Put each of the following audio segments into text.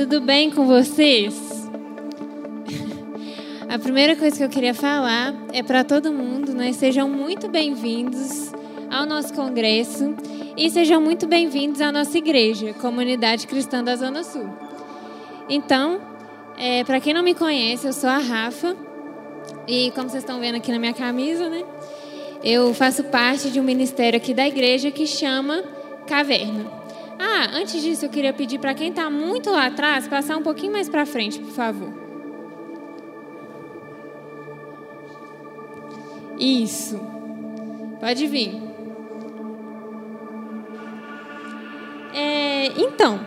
tudo bem com vocês? A primeira coisa que eu queria falar é para todo mundo, né? Sejam muito bem-vindos ao nosso congresso e sejam muito bem-vindos à nossa igreja, Comunidade Cristã da Zona Sul. Então, é, para quem não me conhece, eu sou a Rafa e como vocês estão vendo aqui na minha camisa, né? Eu faço parte de um ministério aqui da igreja que chama Caverna. Ah, antes disso, eu queria pedir para quem está muito lá atrás passar um pouquinho mais para frente, por favor. Isso. Pode vir. É, então,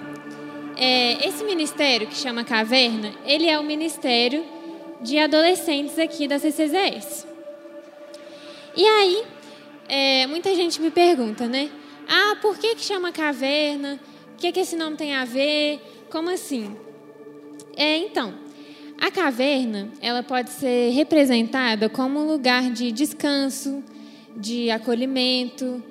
é, esse ministério que chama Caverna, ele é o ministério de adolescentes aqui da CCZS. E aí, é, muita gente me pergunta, né? Ah, por que, que chama caverna? O que, que esse nome tem a ver? Como assim? É, então, a caverna ela pode ser representada como um lugar de descanso, de acolhimento,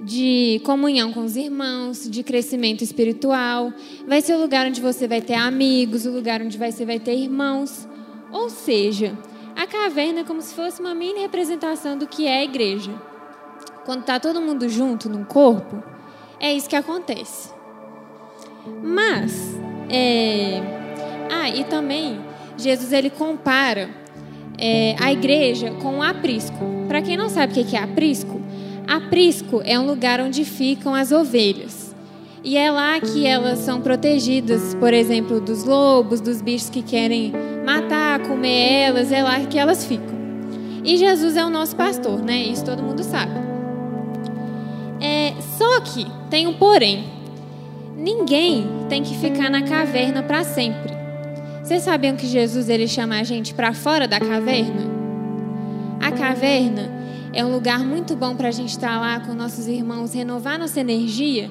de comunhão com os irmãos, de crescimento espiritual. Vai ser o lugar onde você vai ter amigos, o lugar onde você vai ter irmãos. Ou seja, a caverna é como se fosse uma mini representação do que é a igreja quando está todo mundo junto num corpo, é isso que acontece. Mas, é... ah, e também Jesus ele compara é, a igreja com o aprisco. Para quem não sabe o que é aprisco, aprisco é um lugar onde ficam as ovelhas. E é lá que elas são protegidas, por exemplo, dos lobos, dos bichos que querem matar, comer elas, é lá que elas ficam. E Jesus é o nosso pastor, né? Isso todo mundo sabe. É, só que tem um porém. Ninguém tem que ficar na caverna para sempre. Vocês sabiam que Jesus ele chama a gente para fora da caverna? A caverna é um lugar muito bom para a gente estar tá lá com nossos irmãos, renovar nossa energia,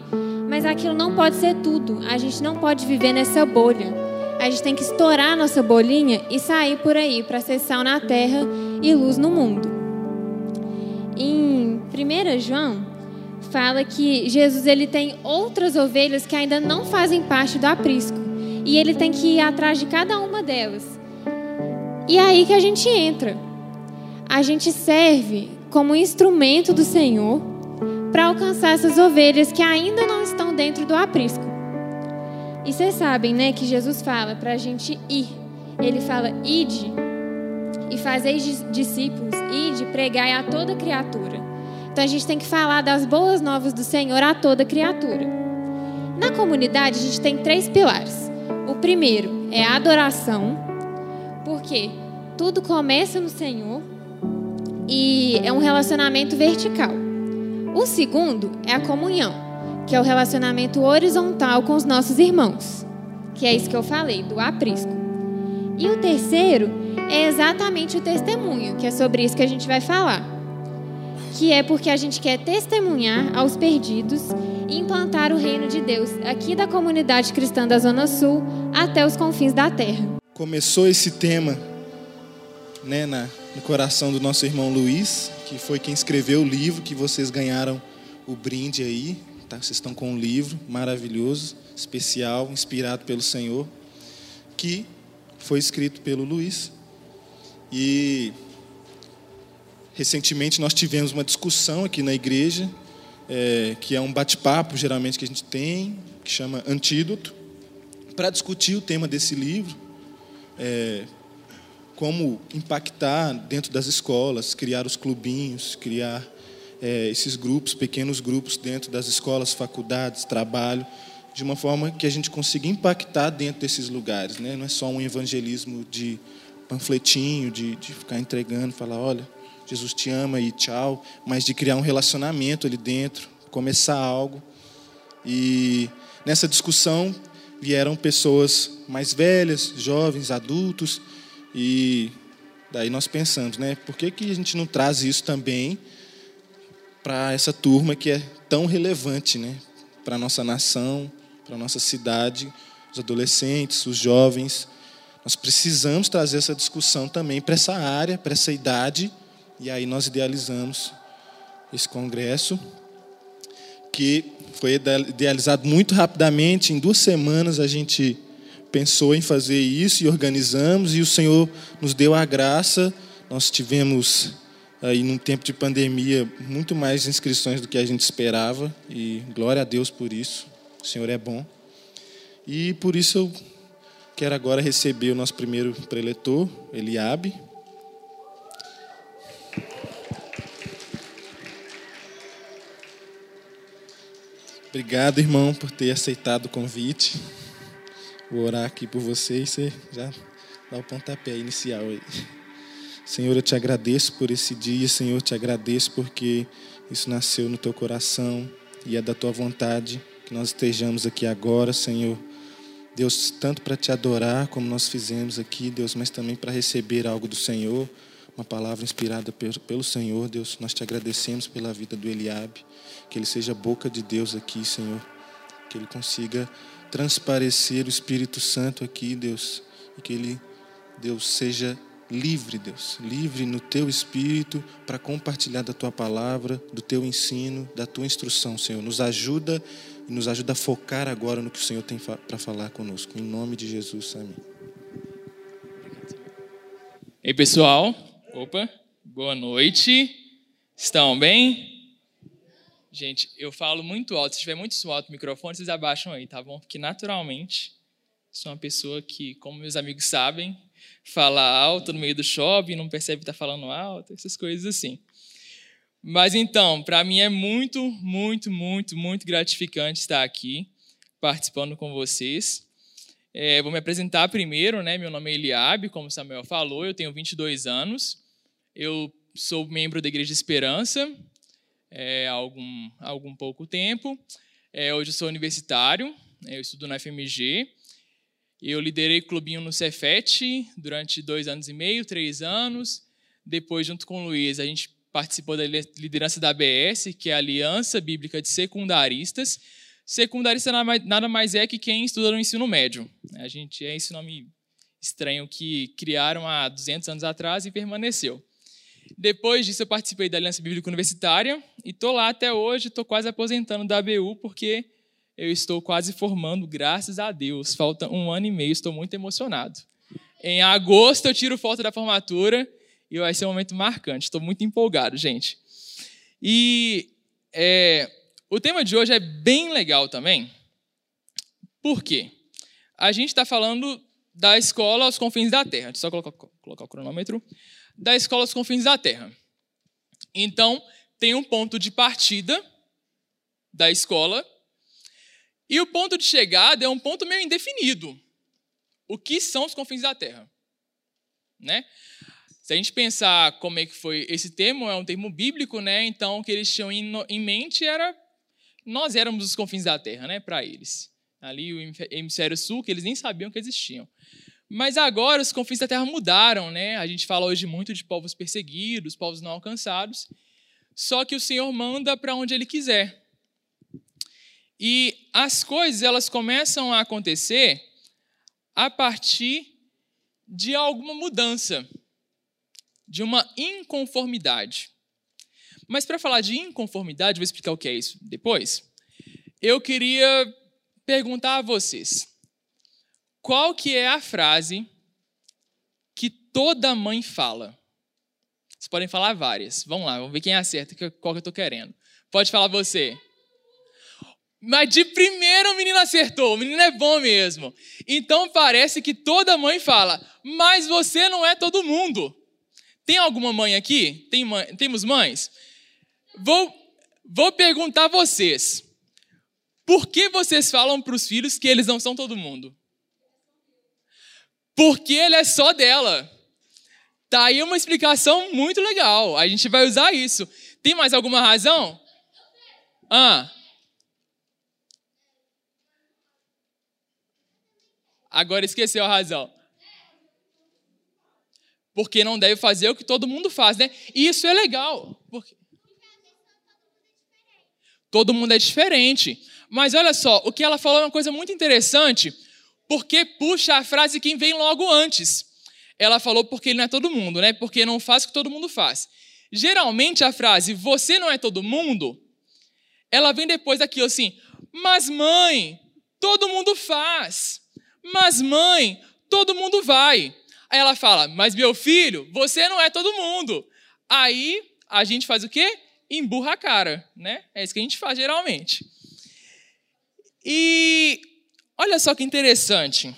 mas aquilo não pode ser tudo. A gente não pode viver nessa bolha. A gente tem que estourar nossa bolinha e sair por aí para ser sal na terra e luz no mundo. Em 1 João fala que Jesus ele tem outras ovelhas que ainda não fazem parte do aprisco. E ele tem que ir atrás de cada uma delas. E é aí que a gente entra. A gente serve como instrumento do Senhor para alcançar essas ovelhas que ainda não estão dentro do aprisco. E vocês sabem, né, que Jesus fala para a gente ir. Ele fala: ide e fazeis discípulos, ide, pregai a toda criatura. Então a gente tem que falar das boas novas do Senhor a toda criatura. Na comunidade a gente tem três pilares. O primeiro é a adoração, porque tudo começa no Senhor e é um relacionamento vertical. O segundo é a comunhão, que é o relacionamento horizontal com os nossos irmãos, que é isso que eu falei, do aprisco. E o terceiro é exatamente o testemunho, que é sobre isso que a gente vai falar que é porque a gente quer testemunhar aos perdidos e implantar o reino de Deus aqui da comunidade cristã da Zona Sul até os confins da terra. Começou esse tema né, na, no coração do nosso irmão Luiz, que foi quem escreveu o livro que vocês ganharam o brinde aí. Tá? Vocês estão com um livro maravilhoso, especial, inspirado pelo Senhor, que foi escrito pelo Luiz. E Recentemente nós tivemos uma discussão aqui na igreja, é, que é um bate-papo geralmente que a gente tem, que chama Antídoto, para discutir o tema desse livro, é, como impactar dentro das escolas, criar os clubinhos, criar é, esses grupos, pequenos grupos dentro das escolas, faculdades, trabalho, de uma forma que a gente consiga impactar dentro desses lugares. Né? Não é só um evangelismo de panfletinho, de, de ficar entregando, falar, olha, Jesus te ama e tchau, mas de criar um relacionamento ali dentro, começar algo. E nessa discussão vieram pessoas mais velhas, jovens, adultos, e daí nós pensamos, né, por que, que a gente não traz isso também para essa turma que é tão relevante, né, para a nossa nação, para a nossa cidade, os adolescentes, os jovens. Nós precisamos trazer essa discussão também para essa área, para essa idade, e aí nós idealizamos esse congresso, que foi idealizado muito rapidamente. Em duas semanas a gente pensou em fazer isso e organizamos, e o Senhor nos deu a graça. Nós tivemos, aí, num tempo de pandemia, muito mais inscrições do que a gente esperava, e glória a Deus por isso. O Senhor é bom. E por isso eu quero agora receber o nosso primeiro preletor, Eliabe. Obrigado, irmão, por ter aceitado o convite. Vou orar aqui por você e você já dá o pontapé inicial aí. Senhor, eu te agradeço por esse dia, Senhor, eu te agradeço porque isso nasceu no teu coração e é da tua vontade que nós estejamos aqui agora, Senhor. Deus, tanto para te adorar, como nós fizemos aqui, Deus, mas também para receber algo do Senhor, uma palavra inspirada pelo Senhor, Deus. Nós te agradecemos pela vida do Eliabe que ele seja boca de Deus aqui, Senhor. Que ele consiga transparecer o Espírito Santo aqui, Deus. E que ele, Deus, seja livre, Deus, livre no teu espírito para compartilhar da tua palavra, do teu ensino, da tua instrução, Senhor. Nos ajuda e nos ajuda a focar agora no que o Senhor tem para falar conosco. Em nome de Jesus, amém. Ei, pessoal. Opa, boa noite. Estão bem? Gente, eu falo muito alto. Se tiver muito alto o microfone, vocês abaixam aí, tá bom? Porque naturalmente sou uma pessoa que, como meus amigos sabem, fala alto no meio do shopping, não percebe que está falando alto, essas coisas assim. Mas então, para mim é muito, muito, muito, muito gratificante estar aqui participando com vocês. É, vou me apresentar primeiro, né? Meu nome é Eliabe, como Samuel falou, eu tenho 22 anos. Eu sou membro da Igreja Esperança, é, há algum, algum pouco tempo. É, hoje eu sou universitário, eu estudo na FMG. Eu liderei clubinho no Cefet durante dois anos e meio, três anos. Depois, junto com o Luiz, a gente participou da liderança da ABS, que é a Aliança Bíblica de Secundaristas. Secundarista nada mais é que quem estuda no ensino médio. A gente é esse nome estranho que criaram há 200 anos atrás e permaneceu. Depois disso, eu participei da Aliança Bíblica Universitária e estou lá até hoje, estou quase aposentando da ABU, porque eu estou quase formando, graças a Deus. Falta um ano e meio, estou muito emocionado. Em agosto, eu tiro foto da formatura e vai ser um momento marcante. Estou muito empolgado, gente. E é, o tema de hoje é bem legal também. Por quê? A gente está falando da escola aos confins da terra. Deixa eu só colocar, colocar o cronômetro da escola aos confins da terra. Então, tem um ponto de partida da escola e o ponto de chegada é um ponto meio indefinido. O que são os confins da terra? Né? Se a gente pensar como é que foi esse termo, é um termo bíblico, né? Então, o que eles tinham em mente era nós éramos os confins da terra, né, para eles. Ali o hemisfério sul, que eles nem sabiam que existiam. Mas agora os confins da terra mudaram, né? A gente fala hoje muito de povos perseguidos, povos não alcançados. Só que o Senhor manda para onde ele quiser. E as coisas elas começam a acontecer a partir de alguma mudança, de uma inconformidade. Mas para falar de inconformidade, vou explicar o que é isso depois. Eu queria perguntar a vocês: qual que é a frase que toda mãe fala? Vocês podem falar várias. Vamos lá, vamos ver quem acerta, qual que eu estou querendo. Pode falar você. Mas de primeiro o menino acertou, o menino é bom mesmo. Então parece que toda mãe fala, mas você não é todo mundo. Tem alguma mãe aqui? Tem mãe, temos mães? Vou, vou perguntar a vocês. Por que vocês falam para os filhos que eles não são todo mundo? Porque ele é só dela. Tá aí uma explicação muito legal. A gente vai usar isso. Tem mais alguma razão? Ah. Agora esqueceu a razão. Porque não deve fazer o que todo mundo faz, né? E isso é legal. Porque todo mundo é diferente. Mas olha só, o que ela falou é uma coisa muito interessante porque puxa a frase que vem logo antes. Ela falou porque ele não é todo mundo, né? Porque não faz o que todo mundo faz. Geralmente a frase você não é todo mundo, ela vem depois daquilo assim, mas mãe, todo mundo faz. Mas mãe, todo mundo vai. Aí ela fala: Mas meu filho, você não é todo mundo. Aí a gente faz o quê? Emburra a cara, né? É isso que a gente faz geralmente. E olha só que interessante.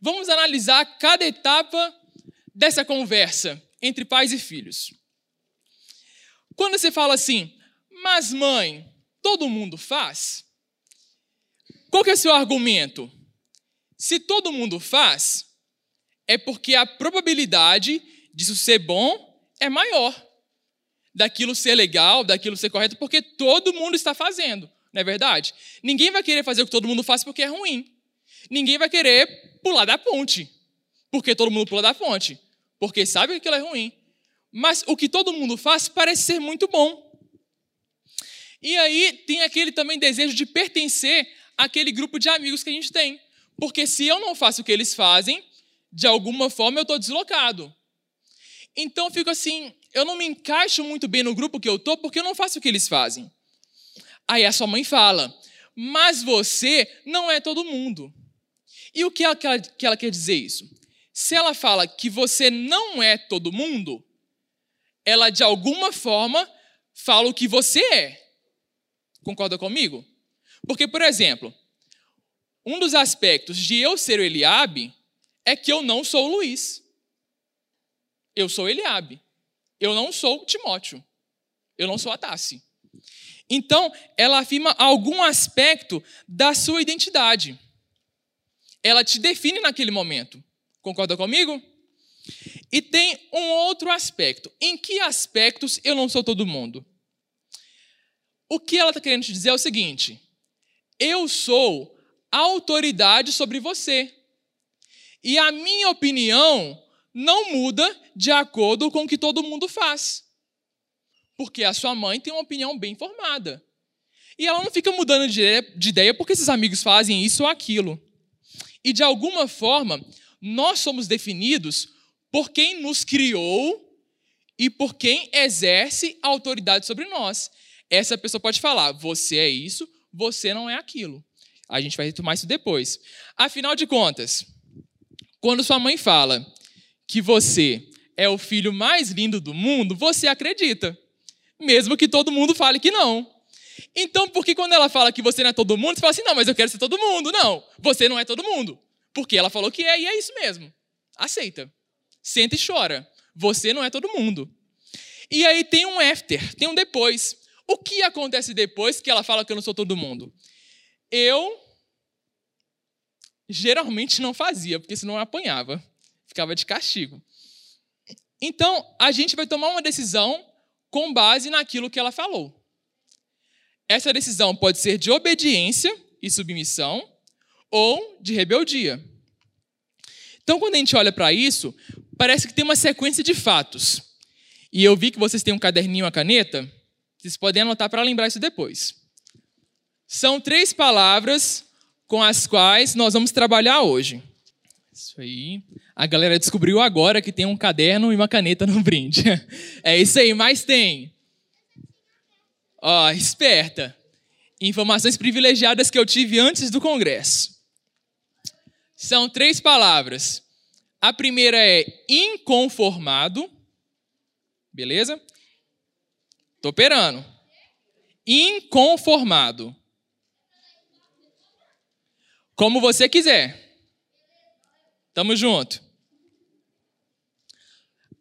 Vamos analisar cada etapa dessa conversa entre pais e filhos. Quando você fala assim, mas mãe, todo mundo faz? Qual que é o seu argumento? Se todo mundo faz, é porque a probabilidade disso ser bom é maior. Daquilo ser legal, daquilo ser correto, porque todo mundo está fazendo, não é verdade? Ninguém vai querer fazer o que todo mundo faz porque é ruim. Ninguém vai querer pular da ponte, porque todo mundo pula da ponte, porque sabe que aquilo é ruim. Mas o que todo mundo faz parece ser muito bom. E aí tem aquele também desejo de pertencer àquele grupo de amigos que a gente tem. Porque se eu não faço o que eles fazem, de alguma forma eu estou deslocado. Então eu fico assim, eu não me encaixo muito bem no grupo que eu estou porque eu não faço o que eles fazem. Aí a sua mãe fala, mas você não é todo mundo. E o que ela, que ela quer dizer isso? Se ela fala que você não é todo mundo, ela de alguma forma fala o que você é. Concorda comigo? Porque, por exemplo, um dos aspectos de eu ser o Eliabe é que eu não sou o Luiz. Eu sou Eliabe. Eu não sou Timóteo. Eu não sou a Tassi. Então, ela afirma algum aspecto da sua identidade. Ela te define naquele momento. Concorda comigo? E tem um outro aspecto. Em que aspectos eu não sou todo mundo? O que ela está querendo te dizer é o seguinte: eu sou autoridade sobre você. E a minha opinião não muda de acordo com o que todo mundo faz. Porque a sua mãe tem uma opinião bem formada. E ela não fica mudando de ideia porque esses amigos fazem isso ou aquilo. E de alguma forma, nós somos definidos por quem nos criou e por quem exerce autoridade sobre nós. Essa pessoa pode falar: você é isso, você não é aquilo. A gente vai retomar isso depois. Afinal de contas, quando sua mãe fala que você é o filho mais lindo do mundo, você acredita, mesmo que todo mundo fale que não. Então, por que quando ela fala que você não é todo mundo, você fala assim: não, mas eu quero ser todo mundo? Não, você não é todo mundo. Porque ela falou que é e é isso mesmo. Aceita. Senta e chora. Você não é todo mundo. E aí tem um after, tem um depois. O que acontece depois que ela fala que eu não sou todo mundo? Eu geralmente não fazia, porque senão eu apanhava, ficava de castigo. Então, a gente vai tomar uma decisão com base naquilo que ela falou. Essa decisão pode ser de obediência e submissão ou de rebeldia. Então, quando a gente olha para isso, parece que tem uma sequência de fatos. E eu vi que vocês têm um caderninho, uma caneta. Vocês podem anotar para lembrar isso depois. São três palavras com as quais nós vamos trabalhar hoje. Isso aí. A galera descobriu agora que tem um caderno e uma caneta no brinde. É isso aí, mas tem. Ó, esperta. Informações privilegiadas que eu tive antes do congresso. São três palavras. A primeira é inconformado. Beleza? Tô operando. Inconformado. Como você quiser. Tamo junto.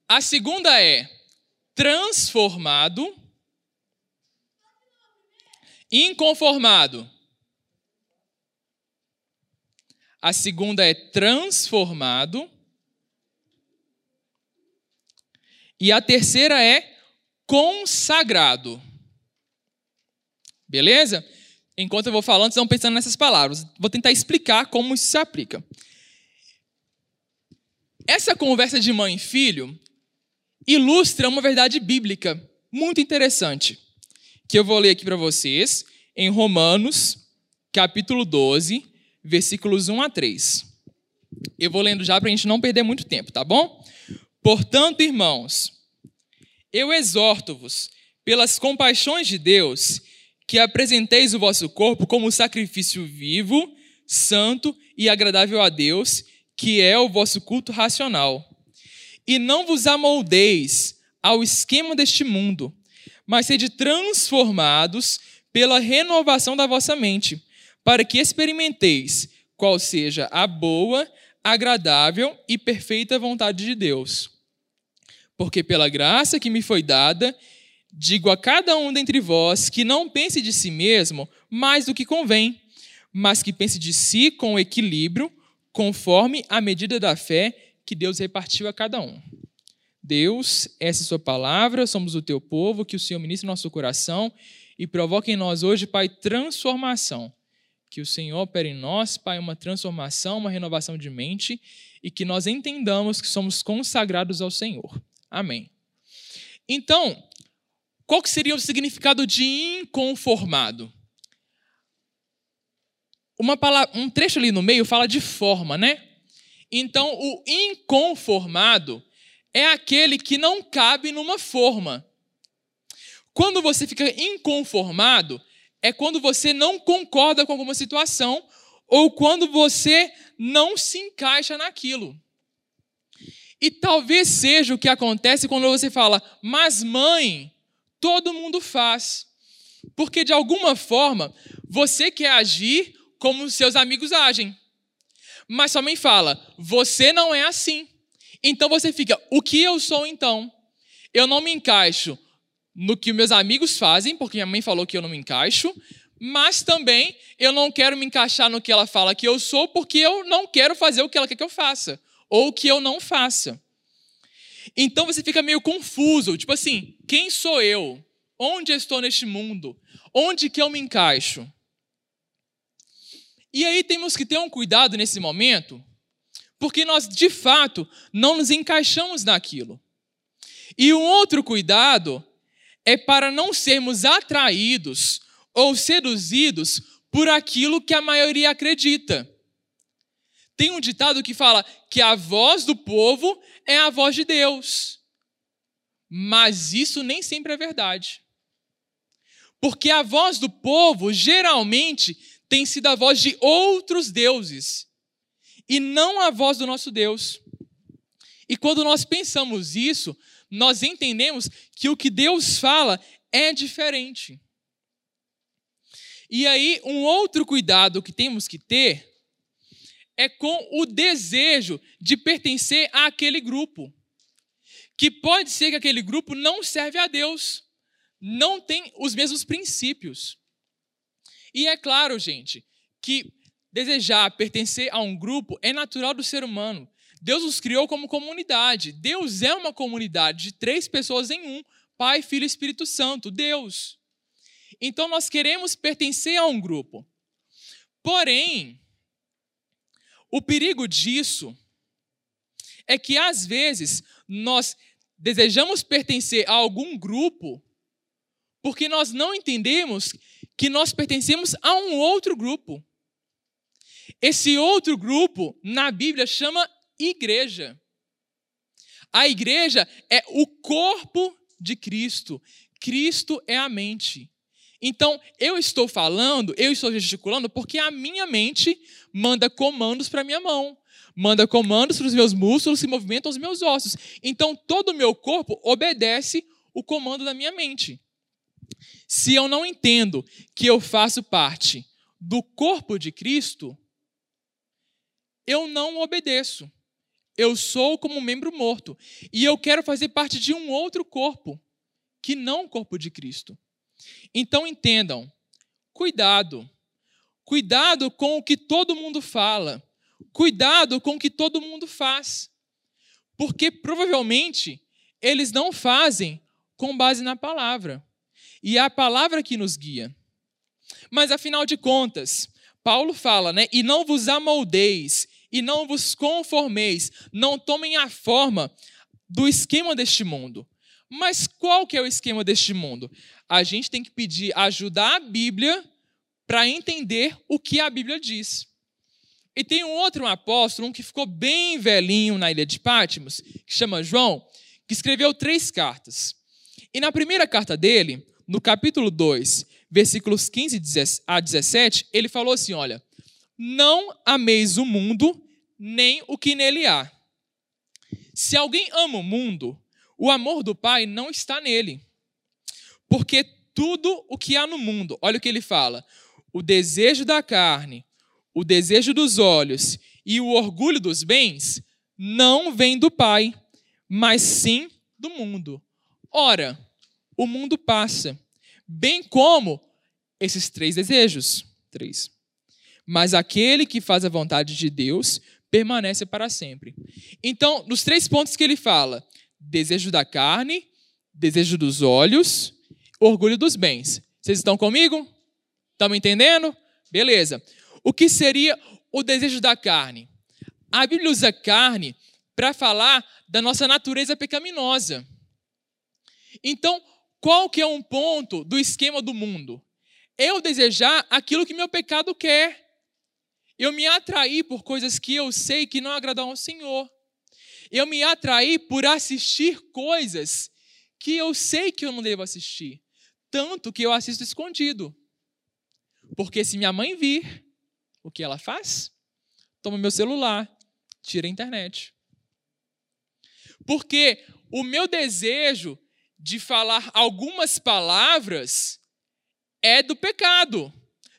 A segunda é transformado. Inconformado. A segunda é transformado. E a terceira é consagrado. Beleza? Enquanto eu vou falando, vocês vão pensando nessas palavras. Vou tentar explicar como isso se aplica. Essa conversa de mãe e filho ilustra uma verdade bíblica muito interessante, que eu vou ler aqui para vocês em Romanos, capítulo 12, versículos 1 a 3. Eu vou lendo já para a gente não perder muito tempo, tá bom? Portanto, irmãos, eu exorto-vos, pelas compaixões de Deus, que apresenteis o vosso corpo como sacrifício vivo, santo e agradável a Deus, que é o vosso culto racional. E não vos amoldeis ao esquema deste mundo, mas sede transformados pela renovação da vossa mente, para que experimenteis qual seja a boa, agradável e perfeita vontade de Deus. Porque pela graça que me foi dada, digo a cada um dentre vós que não pense de si mesmo mais do que convém, mas que pense de si com equilíbrio, conforme a medida da fé que Deus repartiu a cada um. Deus, essa é a sua palavra, somos o teu povo, que o Senhor ministre nosso coração e provoque em nós hoje, Pai, transformação. Que o Senhor opere em nós, Pai, uma transformação, uma renovação de mente e que nós entendamos que somos consagrados ao Senhor. Amém. Então, qual que seria o significado de inconformado? Uma palavra, um trecho ali no meio fala de forma, né? Então, o inconformado é aquele que não cabe numa forma. Quando você fica inconformado, é quando você não concorda com alguma situação ou quando você não se encaixa naquilo. E talvez seja o que acontece quando você fala, mas mãe, todo mundo faz. Porque de alguma forma você quer agir como seus amigos agem. Mas sua mãe fala, você não é assim. Então você fica, o que eu sou então? Eu não me encaixo no que meus amigos fazem, porque minha mãe falou que eu não me encaixo, mas também eu não quero me encaixar no que ela fala que eu sou, porque eu não quero fazer o que ela quer que eu faça, ou que eu não faça. Então você fica meio confuso, tipo assim, quem sou eu? Onde estou neste mundo? Onde que eu me encaixo? E aí temos que ter um cuidado nesse momento, porque nós de fato não nos encaixamos naquilo. E um outro cuidado é para não sermos atraídos ou seduzidos por aquilo que a maioria acredita. Tem um ditado que fala que a voz do povo é a voz de Deus. Mas isso nem sempre é verdade. Porque a voz do povo geralmente tem sido a voz de outros deuses e não a voz do nosso Deus. E quando nós pensamos isso, nós entendemos que o que Deus fala é diferente. E aí, um outro cuidado que temos que ter é com o desejo de pertencer àquele grupo. Que pode ser que aquele grupo não serve a Deus, não tem os mesmos princípios. E é claro, gente, que desejar pertencer a um grupo é natural do ser humano. Deus nos criou como comunidade. Deus é uma comunidade de três pessoas em um: Pai, Filho e Espírito Santo. Deus. Então nós queremos pertencer a um grupo. Porém, o perigo disso é que às vezes nós desejamos pertencer a algum grupo porque nós não entendemos que nós pertencemos a um outro grupo. Esse outro grupo, na Bíblia, chama igreja. A igreja é o corpo de Cristo. Cristo é a mente. Então, eu estou falando, eu estou gesticulando, porque a minha mente manda comandos para a minha mão, manda comandos para os meus músculos e movimentam os meus ossos. Então, todo o meu corpo obedece o comando da minha mente. Se eu não entendo que eu faço parte do corpo de Cristo, eu não obedeço eu sou como um membro morto. E eu quero fazer parte de um outro corpo, que não o corpo de Cristo. Então entendam, cuidado. Cuidado com o que todo mundo fala. Cuidado com o que todo mundo faz. Porque provavelmente eles não fazem com base na palavra. E é a palavra que nos guia. Mas afinal de contas, Paulo fala, né? E não vos amoldeis e não vos conformeis, não tomem a forma do esquema deste mundo. Mas qual que é o esquema deste mundo? A gente tem que pedir ajuda à Bíblia para entender o que a Bíblia diz. E tem um outro apóstolo, um que ficou bem velhinho na ilha de Patmos, que chama João, que escreveu três cartas. E na primeira carta dele, no capítulo 2, versículos 15 a 17, ele falou assim: Olha, Não ameis o mundo, nem o que nele há. Se alguém ama o mundo, o amor do Pai não está nele. Porque tudo o que há no mundo, olha o que ele fala: o desejo da carne, o desejo dos olhos e o orgulho dos bens não vem do Pai, mas sim do mundo. Ora, o mundo passa, bem como esses três desejos. Três. Mas aquele que faz a vontade de Deus permanece para sempre. Então, nos três pontos que ele fala: desejo da carne, desejo dos olhos, orgulho dos bens. Vocês estão comigo? Estão me entendendo? Beleza. O que seria o desejo da carne? A Bíblia usa carne para falar da nossa natureza pecaminosa. Então, qual que é um ponto do esquema do mundo? Eu desejar aquilo que meu pecado quer. Eu me atrair por coisas que eu sei que não agradam ao Senhor. Eu me atrair por assistir coisas que eu sei que eu não devo assistir. Tanto que eu assisto escondido. Porque se minha mãe vir, o que ela faz? Toma meu celular, tira a internet. Porque o meu desejo de falar algumas palavras é do pecado.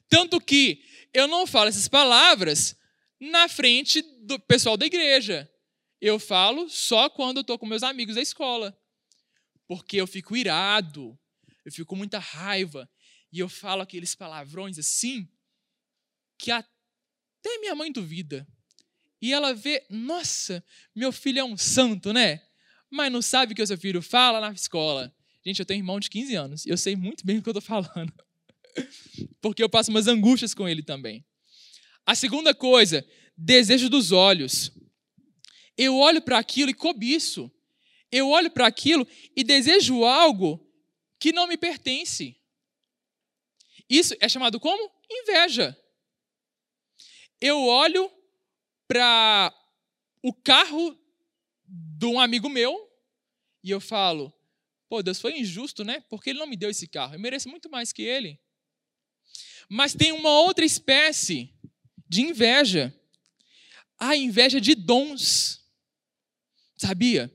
Tanto que eu não falo essas palavras na frente do pessoal da igreja. Eu falo só quando eu estou com meus amigos da escola. Porque eu fico irado, eu fico com muita raiva. E eu falo aqueles palavrões assim, que até minha mãe duvida. E ela vê, nossa, meu filho é um santo, né? Mas não sabe o que o seu filho fala na escola. Gente, eu tenho um irmão de 15 anos e eu sei muito bem o que eu estou falando. Porque eu passo umas angústias com ele também. A segunda coisa, desejo dos olhos. Eu olho para aquilo e cobiço. Eu olho para aquilo e desejo algo que não me pertence. Isso é chamado como? Inveja. Eu olho para o carro de um amigo meu e eu falo: pô, Deus foi injusto, né? Porque ele não me deu esse carro. Eu mereço muito mais que ele. Mas tem uma outra espécie de inveja. A inveja de dons. Sabia?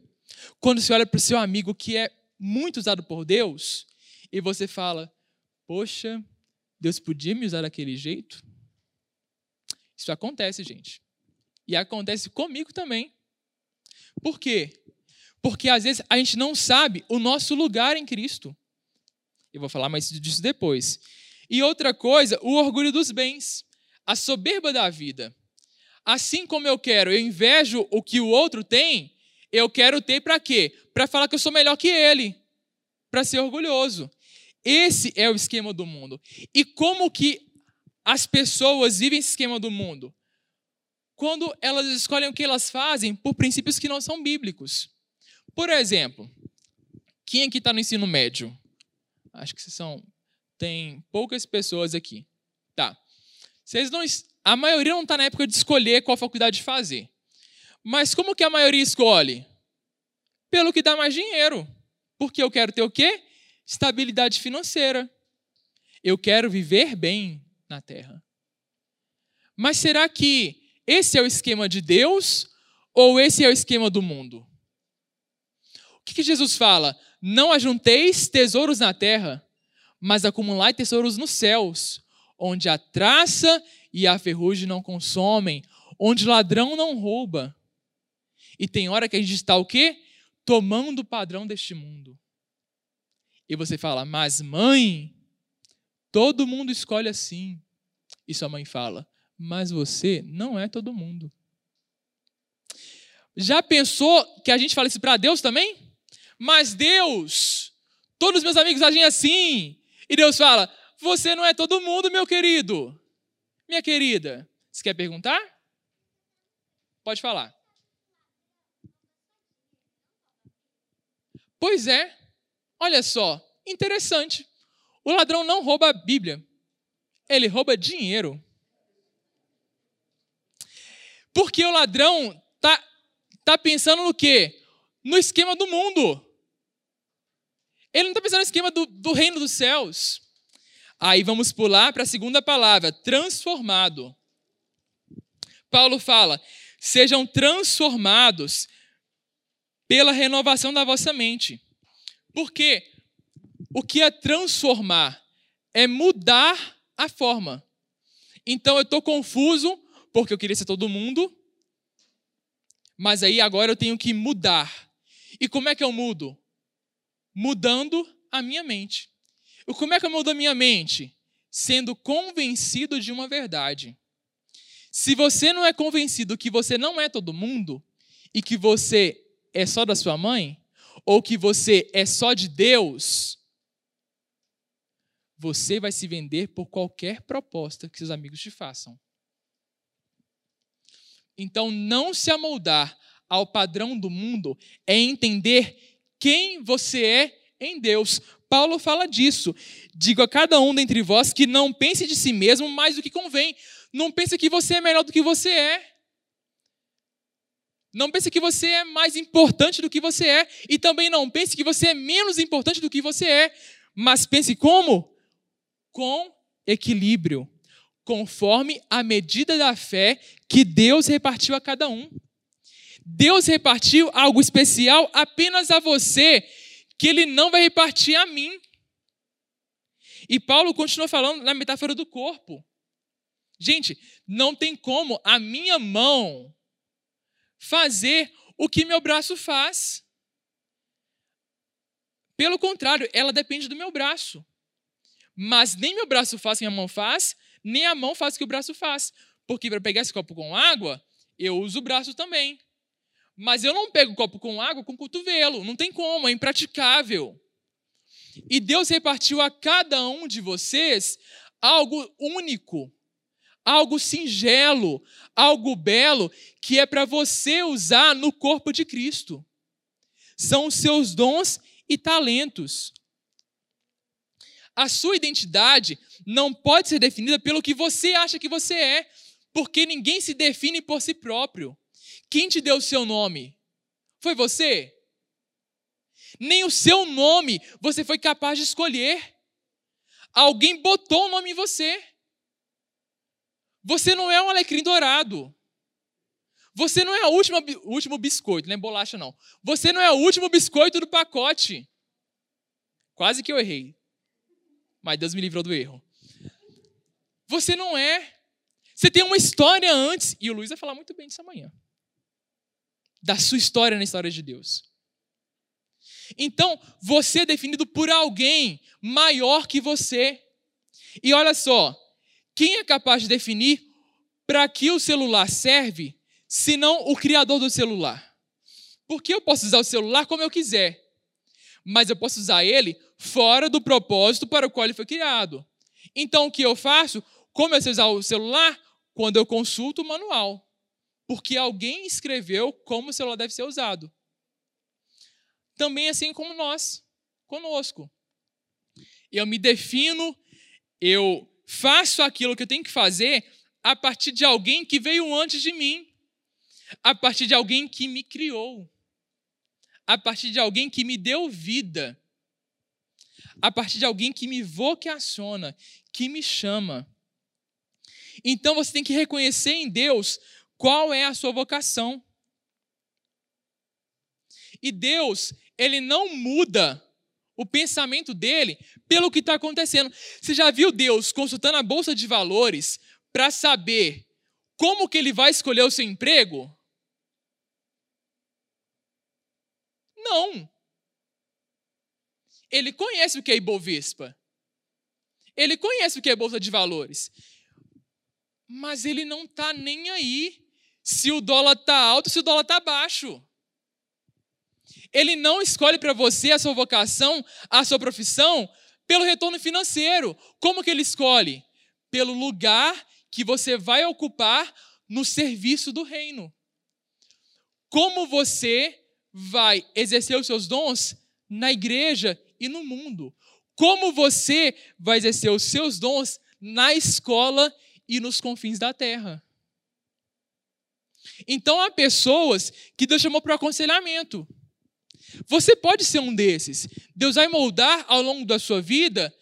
Quando você olha para o seu amigo que é muito usado por Deus e você fala: Poxa, Deus podia me usar daquele jeito? Isso acontece, gente. E acontece comigo também. Por quê? Porque às vezes a gente não sabe o nosso lugar em Cristo. Eu vou falar mais disso depois. E outra coisa, o orgulho dos bens, a soberba da vida. Assim como eu quero, eu invejo o que o outro tem, eu quero ter para quê? Para falar que eu sou melhor que ele, para ser orgulhoso. Esse é o esquema do mundo. E como que as pessoas vivem esse esquema do mundo? Quando elas escolhem o que elas fazem por princípios que não são bíblicos. Por exemplo, quem aqui está no ensino médio? Acho que são tem poucas pessoas aqui. Tá. Vocês não, a maioria não está na época de escolher qual faculdade fazer. Mas como que a maioria escolhe? Pelo que dá mais dinheiro. Porque eu quero ter o quê? Estabilidade financeira. Eu quero viver bem na terra. Mas será que esse é o esquema de Deus ou esse é o esquema do mundo? O que, que Jesus fala? Não ajunteis tesouros na terra, mas acumulai tesouros nos céus, onde a traça e a ferrugem não consomem, onde ladrão não rouba. E tem hora que a gente está o quê? Tomando o padrão deste mundo. E você fala, mas mãe, todo mundo escolhe assim. E sua mãe fala, mas você não é todo mundo. Já pensou que a gente fala isso para Deus também? Mas Deus, todos os meus amigos agem assim. E Deus fala: Você não é todo mundo, meu querido. Minha querida, você quer perguntar? Pode falar. Pois é, olha só, interessante. O ladrão não rouba a Bíblia, ele rouba dinheiro. Porque o ladrão tá, tá pensando no quê? No esquema do mundo. Ele não está pensando no esquema do, do reino dos céus. Aí vamos pular para a segunda palavra, transformado. Paulo fala: sejam transformados pela renovação da vossa mente. Porque o que é transformar? É mudar a forma. Então eu estou confuso, porque eu queria ser todo mundo, mas aí agora eu tenho que mudar. E como é que eu mudo? Mudando a minha mente. E como é que eu mudo a minha mente? Sendo convencido de uma verdade. Se você não é convencido que você não é todo mundo e que você é só da sua mãe, ou que você é só de Deus, você vai se vender por qualquer proposta que seus amigos te façam. Então, não se amoldar ao padrão do mundo é entender quem você é em Deus. Paulo fala disso. Digo a cada um dentre vós que não pense de si mesmo mais do que convém. Não pense que você é melhor do que você é. Não pense que você é mais importante do que você é. E também não pense que você é menos importante do que você é. Mas pense como? Com equilíbrio conforme a medida da fé que Deus repartiu a cada um. Deus repartiu algo especial apenas a você, que Ele não vai repartir a mim. E Paulo continua falando na metáfora do corpo. Gente, não tem como a minha mão fazer o que meu braço faz. Pelo contrário, ela depende do meu braço. Mas nem meu braço faz o que minha mão faz, nem a mão faz o que o braço faz. Porque para pegar esse copo com água, eu uso o braço também. Mas eu não pego o copo com água com o cotovelo. Não tem como, é impraticável. E Deus repartiu a cada um de vocês algo único, algo singelo, algo belo, que é para você usar no corpo de Cristo. São os seus dons e talentos. A sua identidade não pode ser definida pelo que você acha que você é, porque ninguém se define por si próprio. Quem te deu o seu nome? Foi você? Nem o seu nome você foi capaz de escolher. Alguém botou o nome em você. Você não é um alecrim dourado. Você não é o último, último biscoito, não é bolacha não. Você não é o último biscoito do pacote. Quase que eu errei. Mas Deus me livrou do erro. Você não é. Você tem uma história antes. E o Luiz vai falar muito bem disso amanhã. Da sua história na história de Deus. Então, você é definido por alguém maior que você. E olha só, quem é capaz de definir para que o celular serve, se não o criador do celular? Porque eu posso usar o celular como eu quiser, mas eu posso usar ele fora do propósito para o qual ele foi criado. Então, o que eu faço? Como eu sei usar o celular? Quando eu consulto o manual. Porque alguém escreveu como o celular deve ser usado. Também assim como nós, conosco. Eu me defino, eu faço aquilo que eu tenho que fazer a partir de alguém que veio antes de mim, a partir de alguém que me criou, a partir de alguém que me deu vida a partir de alguém que me vocaciona, que me chama. Então você tem que reconhecer em Deus qual é a sua vocação. E Deus, ele não muda o pensamento dele pelo que está acontecendo. Você já viu Deus consultando a bolsa de valores para saber como que ele vai escolher o seu emprego? Não. Ele conhece o que é Ibovespa. Ele conhece o que é Bolsa de Valores. Mas ele não está nem aí se o dólar está alto, se o dólar está baixo. Ele não escolhe para você a sua vocação, a sua profissão, pelo retorno financeiro. Como que ele escolhe? Pelo lugar que você vai ocupar no serviço do reino. Como você vai exercer os seus dons na igreja e no mundo. Como você vai exercer os seus dons na escola e nos confins da terra. Então há pessoas que Deus chamou para o aconselhamento. Você pode ser um desses. Deus vai moldar ao longo da sua vida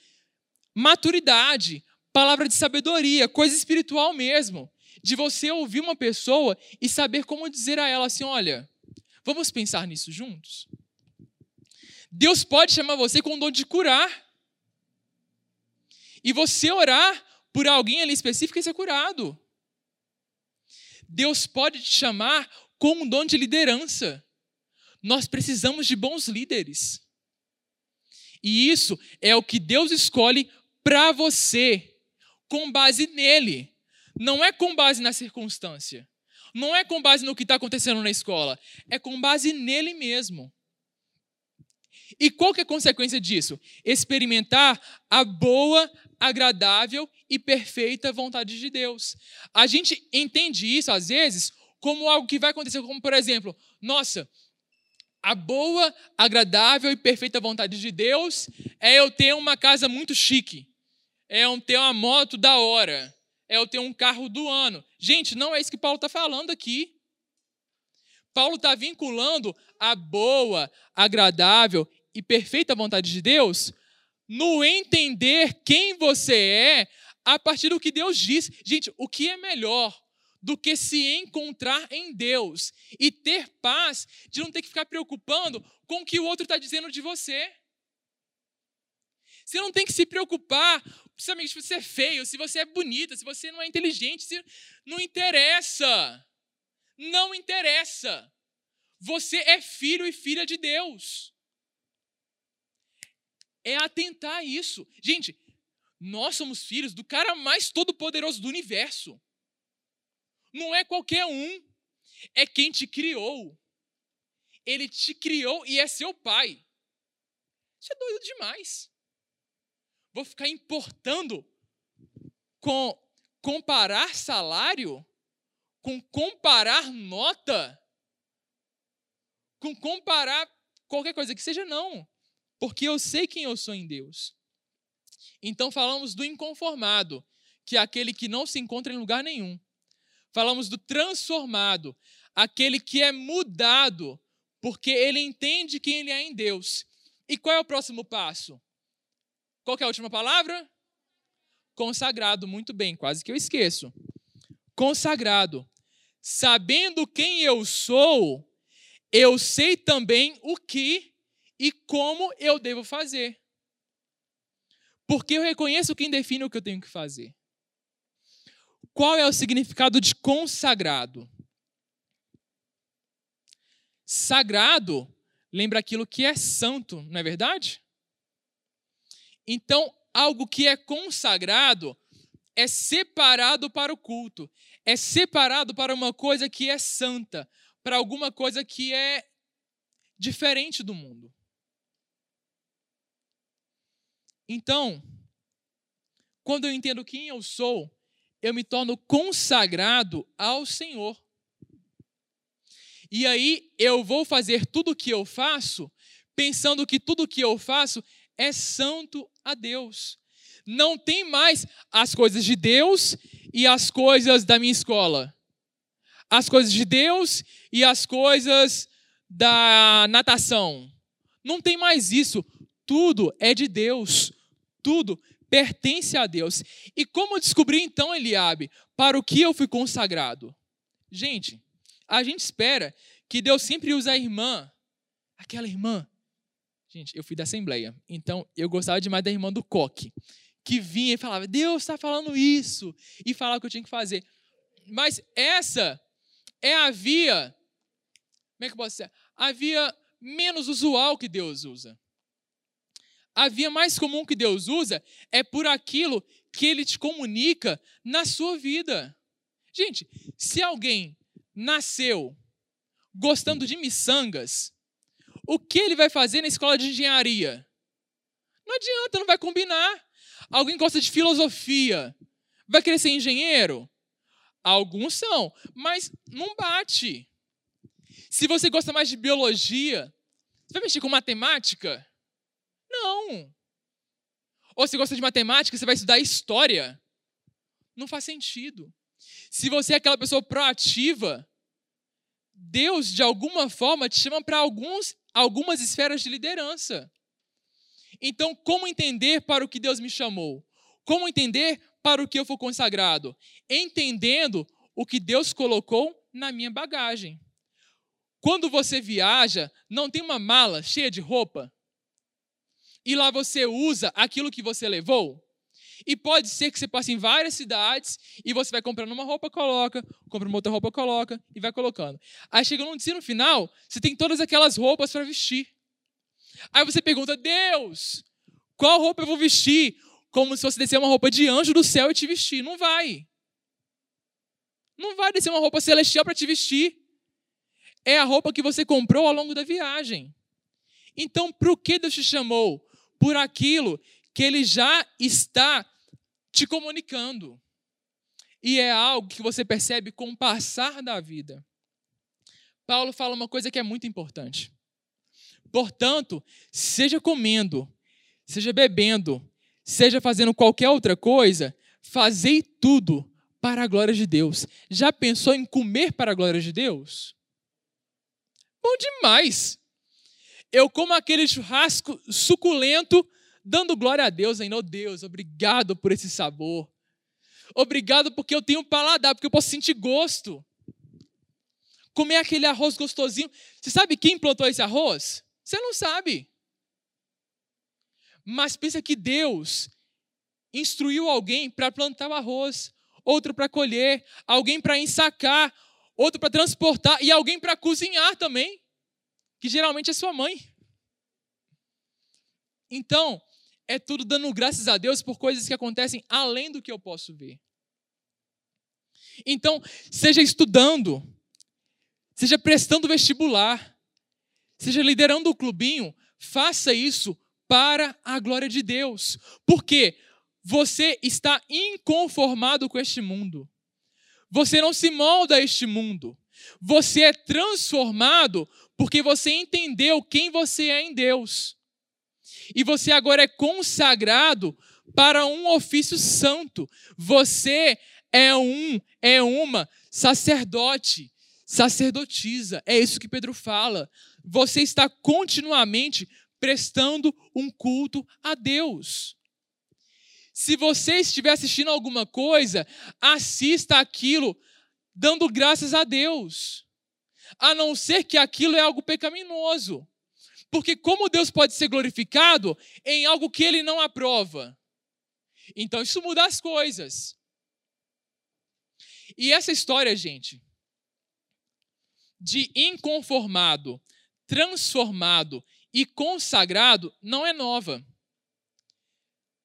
maturidade, palavra de sabedoria, coisa espiritual mesmo. de você ouvir uma pessoa e saber como dizer a ela assim: olha, vamos pensar nisso juntos? Deus pode chamar você com o dom de curar. E você orar por alguém ali específico e ser curado. Deus pode te chamar com um dom de liderança. Nós precisamos de bons líderes. E isso é o que Deus escolhe para você, com base nele. Não é com base na circunstância. Não é com base no que está acontecendo na escola. É com base nele mesmo. E qual que é a consequência disso? Experimentar a boa, agradável e perfeita vontade de Deus. A gente entende isso, às vezes, como algo que vai acontecer, como por exemplo, nossa, a boa, agradável e perfeita vontade de Deus é eu ter uma casa muito chique, é eu ter uma moto da hora, é eu ter um carro do ano. Gente, não é isso que Paulo está falando aqui. Paulo está vinculando a boa, agradável e perfeita vontade de Deus no entender quem você é a partir do que Deus diz. Gente, o que é melhor do que se encontrar em Deus e ter paz de não ter que ficar preocupando com o que o outro está dizendo de você. Você não tem que se preocupar, se você é feio, se você é bonita, se você não é inteligente, se... não interessa. Não interessa. Você é filho e filha de Deus. É atentar a isso. Gente, nós somos filhos do cara mais todo-poderoso do universo não é qualquer um, é quem te criou. Ele te criou e é seu pai. Isso é doido demais. Vou ficar importando com comparar salário, com comparar nota, com comparar qualquer coisa que seja, não. Porque eu sei quem eu sou em Deus. Então falamos do inconformado, que é aquele que não se encontra em lugar nenhum. Falamos do transformado, aquele que é mudado, porque ele entende quem ele é em Deus. E qual é o próximo passo? Qual é a última palavra? Consagrado, muito bem, quase que eu esqueço. Consagrado. Sabendo quem eu sou, eu sei também o que e como eu devo fazer. Porque eu reconheço quem define o que eu tenho que fazer. Qual é o significado de consagrado? Sagrado lembra aquilo que é santo, não é verdade? Então, algo que é consagrado é separado para o culto, é separado para uma coisa que é santa, para alguma coisa que é diferente do mundo. Então, quando eu entendo quem eu sou, eu me torno consagrado ao Senhor. E aí eu vou fazer tudo o que eu faço, pensando que tudo o que eu faço é santo a Deus. Não tem mais as coisas de Deus e as coisas da minha escola. As coisas de Deus e as coisas da natação. Não tem mais isso. Tudo é de Deus. Tudo pertence a Deus. E como descobrir então, Eliabe, para o que eu fui consagrado? Gente, a gente espera que Deus sempre use a irmã, aquela irmã. Gente, eu fui da Assembleia, então eu gostava demais da irmã do coque, que vinha e falava, Deus está falando isso, e falava o que eu tinha que fazer. Mas essa é a via, como é que eu posso dizer? A via menos usual que Deus usa a via mais comum que Deus usa é por aquilo que ele te comunica na sua vida. Gente, se alguém nasceu gostando de miçangas, o que ele vai fazer na escola de engenharia? Não adianta, não vai combinar. Alguém gosta de filosofia, vai querer ser engenheiro? Alguns são, mas não bate. Se você gosta mais de biologia, você vai mexer com matemática? Não. Ou se gosta de matemática, você vai estudar história. Não faz sentido. Se você é aquela pessoa proativa, Deus, de alguma forma, te chama para alguns, algumas esferas de liderança. Então, como entender para o que Deus me chamou? Como entender para o que eu fui consagrado? Entendendo o que Deus colocou na minha bagagem. Quando você viaja, não tem uma mala cheia de roupa? E lá você usa aquilo que você levou? E pode ser que você passe em várias cidades e você vai comprando uma roupa, coloca, compra uma outra roupa, coloca e vai colocando. Aí chega no destino final, você tem todas aquelas roupas para vestir. Aí você pergunta, Deus, qual roupa eu vou vestir? Como se fosse descer uma roupa de anjo do céu e te vestir. Não vai. Não vai descer uma roupa celestial para te vestir. É a roupa que você comprou ao longo da viagem. Então, por que Deus te chamou? Por aquilo que Ele já está te comunicando. E é algo que você percebe com o passar da vida. Paulo fala uma coisa que é muito importante. Portanto, seja comendo, seja bebendo, seja fazendo qualquer outra coisa, fazei tudo para a glória de Deus. Já pensou em comer para a glória de Deus? Bom demais! Eu como aquele churrasco suculento dando glória a Deus ainda. Oh Deus, obrigado por esse sabor. Obrigado porque eu tenho paladar, porque eu posso sentir gosto. Comer aquele arroz gostosinho. Você sabe quem plantou esse arroz? Você não sabe. Mas pensa que Deus instruiu alguém para plantar o arroz, outro para colher, alguém para ensacar, outro para transportar e alguém para cozinhar também, que geralmente é sua mãe. Então, é tudo dando graças a Deus por coisas que acontecem além do que eu posso ver. Então, seja estudando, seja prestando vestibular, seja liderando o clubinho, faça isso para a glória de Deus. Porque você está inconformado com este mundo. Você não se molda a este mundo. Você é transformado porque você entendeu quem você é em Deus e você agora é consagrado para um ofício santo. Você é um, é uma sacerdote, sacerdotisa. É isso que Pedro fala. Você está continuamente prestando um culto a Deus. Se você estiver assistindo alguma coisa, assista aquilo dando graças a Deus. A não ser que aquilo é algo pecaminoso. Porque como Deus pode ser glorificado em algo que ele não aprova? Então isso muda as coisas. E essa história, gente, de inconformado, transformado e consagrado não é nova.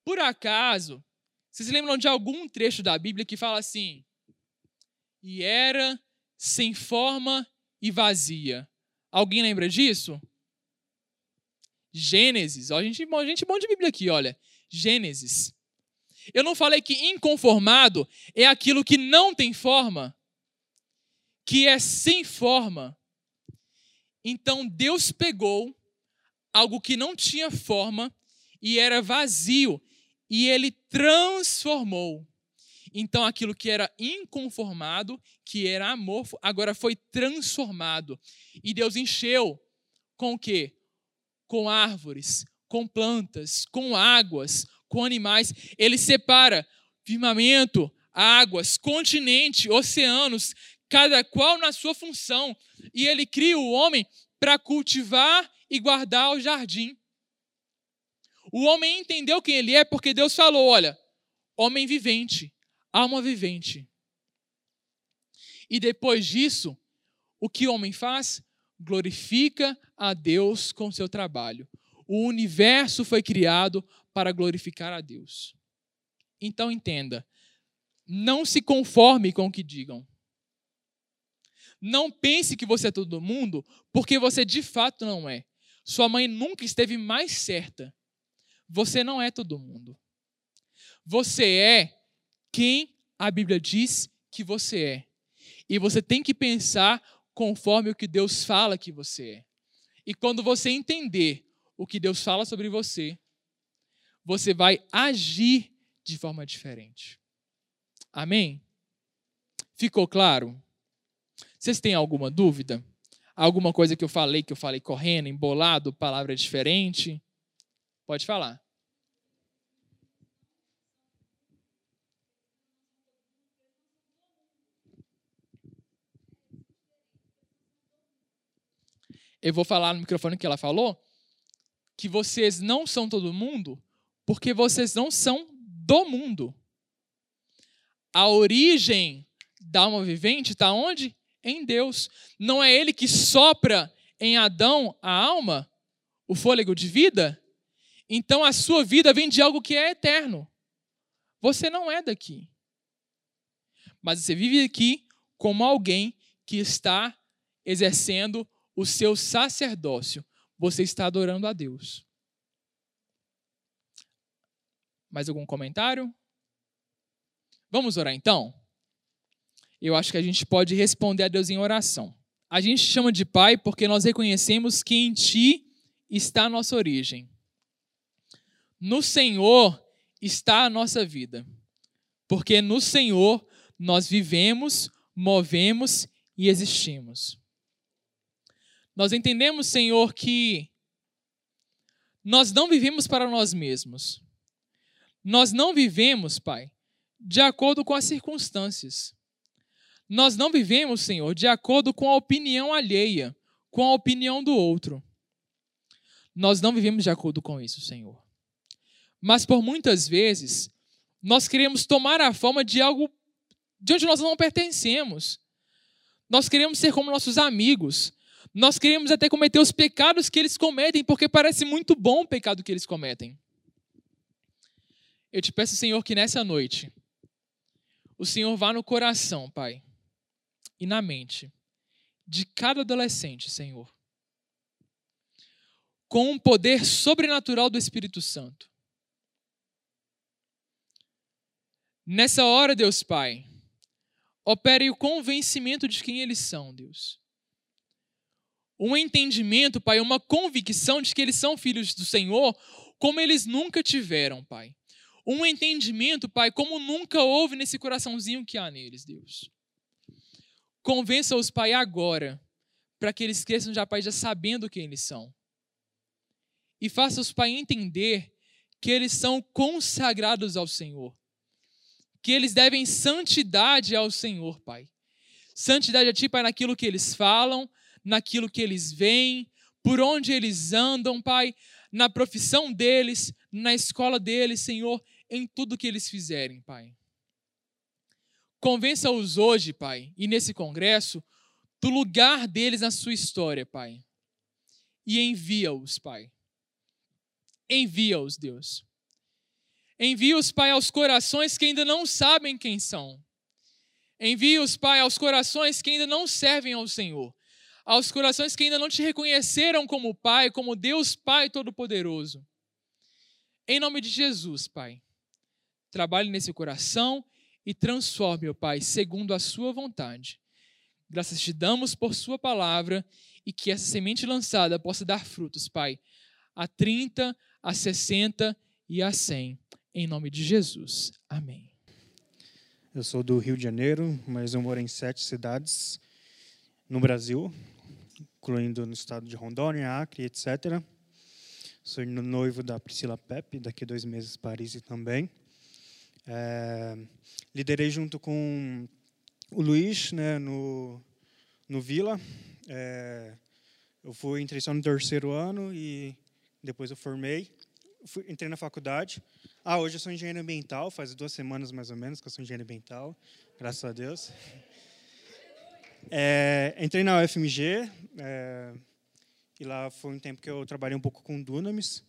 Por acaso, vocês lembram de algum trecho da Bíblia que fala assim: e era sem forma e vazia? Alguém lembra disso? Gênesis. Ó, a gente, a gente bom de Bíblia aqui, olha. Gênesis. Eu não falei que inconformado é aquilo que não tem forma, que é sem forma. Então Deus pegou algo que não tinha forma e era vazio e ele transformou. Então aquilo que era inconformado, que era amorfo, agora foi transformado. E Deus encheu com o quê? Com árvores, com plantas, com águas, com animais. Ele separa firmamento, águas, continente, oceanos, cada qual na sua função. E ele cria o homem para cultivar e guardar o jardim. O homem entendeu quem ele é porque Deus falou: olha, homem vivente, alma vivente. E depois disso, o que o homem faz? Glorifica a Deus com seu trabalho. O universo foi criado para glorificar a Deus. Então entenda, não se conforme com o que digam. Não pense que você é todo mundo, porque você de fato não é. Sua mãe nunca esteve mais certa. Você não é todo mundo. Você é quem a Bíblia diz que você é. E você tem que pensar conforme o que Deus fala que você é. E quando você entender o que Deus fala sobre você, você vai agir de forma diferente. Amém? Ficou claro? Vocês têm alguma dúvida? Alguma coisa que eu falei, que eu falei correndo, embolado, palavra diferente? Pode falar. Eu vou falar no microfone que ela falou, que vocês não são todo mundo, porque vocês não são do mundo. A origem da alma vivente está onde? Em Deus. Não é Ele que sopra em Adão a alma, o fôlego de vida? Então a sua vida vem de algo que é eterno. Você não é daqui. Mas você vive aqui como alguém que está exercendo o seu sacerdócio. Você está adorando a Deus. Mais algum comentário? Vamos orar então? Eu acho que a gente pode responder a Deus em oração. A gente chama de Pai porque nós reconhecemos que em Ti está a nossa origem. No Senhor está a nossa vida. Porque no Senhor nós vivemos, movemos e existimos. Nós entendemos, Senhor, que nós não vivemos para nós mesmos. Nós não vivemos, Pai, de acordo com as circunstâncias. Nós não vivemos, Senhor, de acordo com a opinião alheia, com a opinião do outro. Nós não vivemos de acordo com isso, Senhor. Mas por muitas vezes, nós queremos tomar a forma de algo de onde nós não pertencemos. Nós queremos ser como nossos amigos. Nós queremos até cometer os pecados que eles cometem, porque parece muito bom o pecado que eles cometem. Eu te peço, Senhor, que nessa noite o Senhor vá no coração, Pai, e na mente de cada adolescente, Senhor, com um poder sobrenatural do Espírito Santo. Nessa hora, Deus Pai, opere o convencimento de quem eles são, Deus. Um entendimento, Pai, uma convicção de que eles são filhos do Senhor, como eles nunca tiveram, Pai. Um entendimento, Pai, como nunca houve nesse coraçãozinho que há neles, Deus. Convença-os, Pai, agora, para que eles cresçam já, Pai, já sabendo quem eles são. E faça-os, Pai, entender que eles são consagrados ao Senhor que eles devem santidade ao Senhor, Pai. Santidade a Ti, Pai, naquilo que eles falam, naquilo que eles veem, por onde eles andam, Pai, na profissão deles, na escola deles, Senhor, em tudo que eles fizerem, Pai. Convença-os hoje, Pai, e nesse congresso, do lugar deles na sua história, Pai. E envia-os, Pai. Envia-os, Deus. Envia-os, Pai, aos corações que ainda não sabem quem são. Envia-os, Pai, aos corações que ainda não servem ao Senhor. Aos corações que ainda não te reconheceram como Pai, como Deus Pai Todo-Poderoso. Em nome de Jesus, Pai, trabalhe nesse coração e transforme, ó Pai, segundo a Sua vontade. Graças te damos por Sua palavra e que essa semente lançada possa dar frutos, Pai, a 30, a 60 e a 100 em nome de Jesus. Amém. Eu sou do Rio de Janeiro, mas eu moro em sete cidades no Brasil, incluindo no estado de Rondônia, Acre, etc. Sou noivo da Priscila Pepe, daqui a dois meses Paris também. É, liderei junto com o Luiz né, no, no Vila. É, eu fui entrei só no terceiro ano e depois eu formei. Fui, entrei na faculdade. Ah, hoje eu sou engenheiro ambiental, faz duas semanas mais ou menos que eu sou engenheiro ambiental, graças a Deus. É, entrei na UFMG, é, e lá foi um tempo que eu trabalhei um pouco com Dunamis.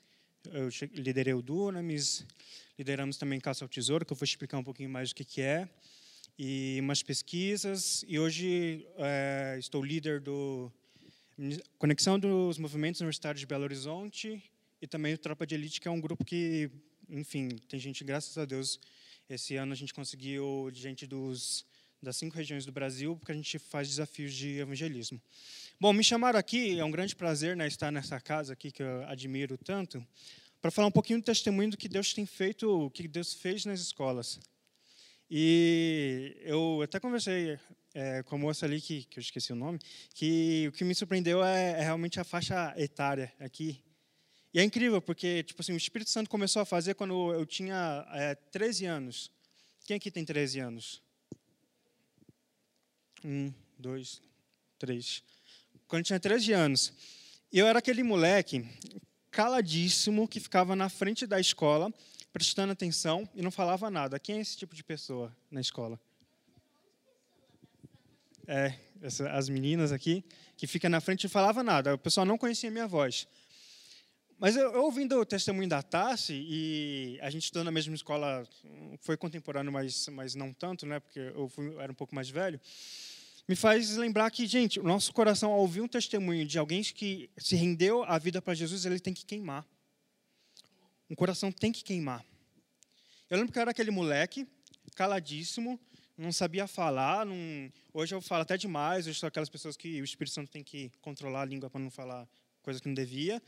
Eu liderei o Dunamis, lideramos também Caça ao Tesouro, que eu vou explicar um pouquinho mais o que, que é, e umas pesquisas. E hoje é, estou líder do Conexão dos Movimentos Universitários de Belo Horizonte e também o Tropa de Elite, que é um grupo que enfim, tem gente, graças a Deus, esse ano a gente conseguiu gente dos, das cinco regiões do Brasil, porque a gente faz desafios de evangelismo. Bom, me chamaram aqui, é um grande prazer né, estar nessa casa aqui, que eu admiro tanto, para falar um pouquinho do testemunho do que Deus tem feito, o que Deus fez nas escolas. E eu até conversei é, com a moça ali, que, que eu esqueci o nome, que o que me surpreendeu é, é realmente a faixa etária aqui. E é incrível, porque tipo assim, o Espírito Santo começou a fazer quando eu tinha é, 13 anos. Quem aqui tem 13 anos? Um, dois, três. Quando eu tinha 13 anos. Eu era aquele moleque caladíssimo que ficava na frente da escola, prestando atenção e não falava nada. Quem é esse tipo de pessoa na escola? É, essa, as meninas aqui, que fica na frente e falava nada. O pessoal não conhecia minha voz. Mas eu, eu, ouvindo o testemunho da Tassi, e a gente estudando na mesma escola, foi contemporâneo, mas, mas não tanto, né, porque eu, fui, eu era um pouco mais velho, me faz lembrar que, gente, o nosso coração, ao ouvir um testemunho de alguém que se rendeu a vida para Jesus, ele tem que queimar. Um coração tem que queimar. Eu lembro que eu era aquele moleque, caladíssimo, não sabia falar. Não... Hoje eu falo até demais, hoje sou aquelas pessoas que o Espírito Santo tem que controlar a língua para não falar coisa que não devia.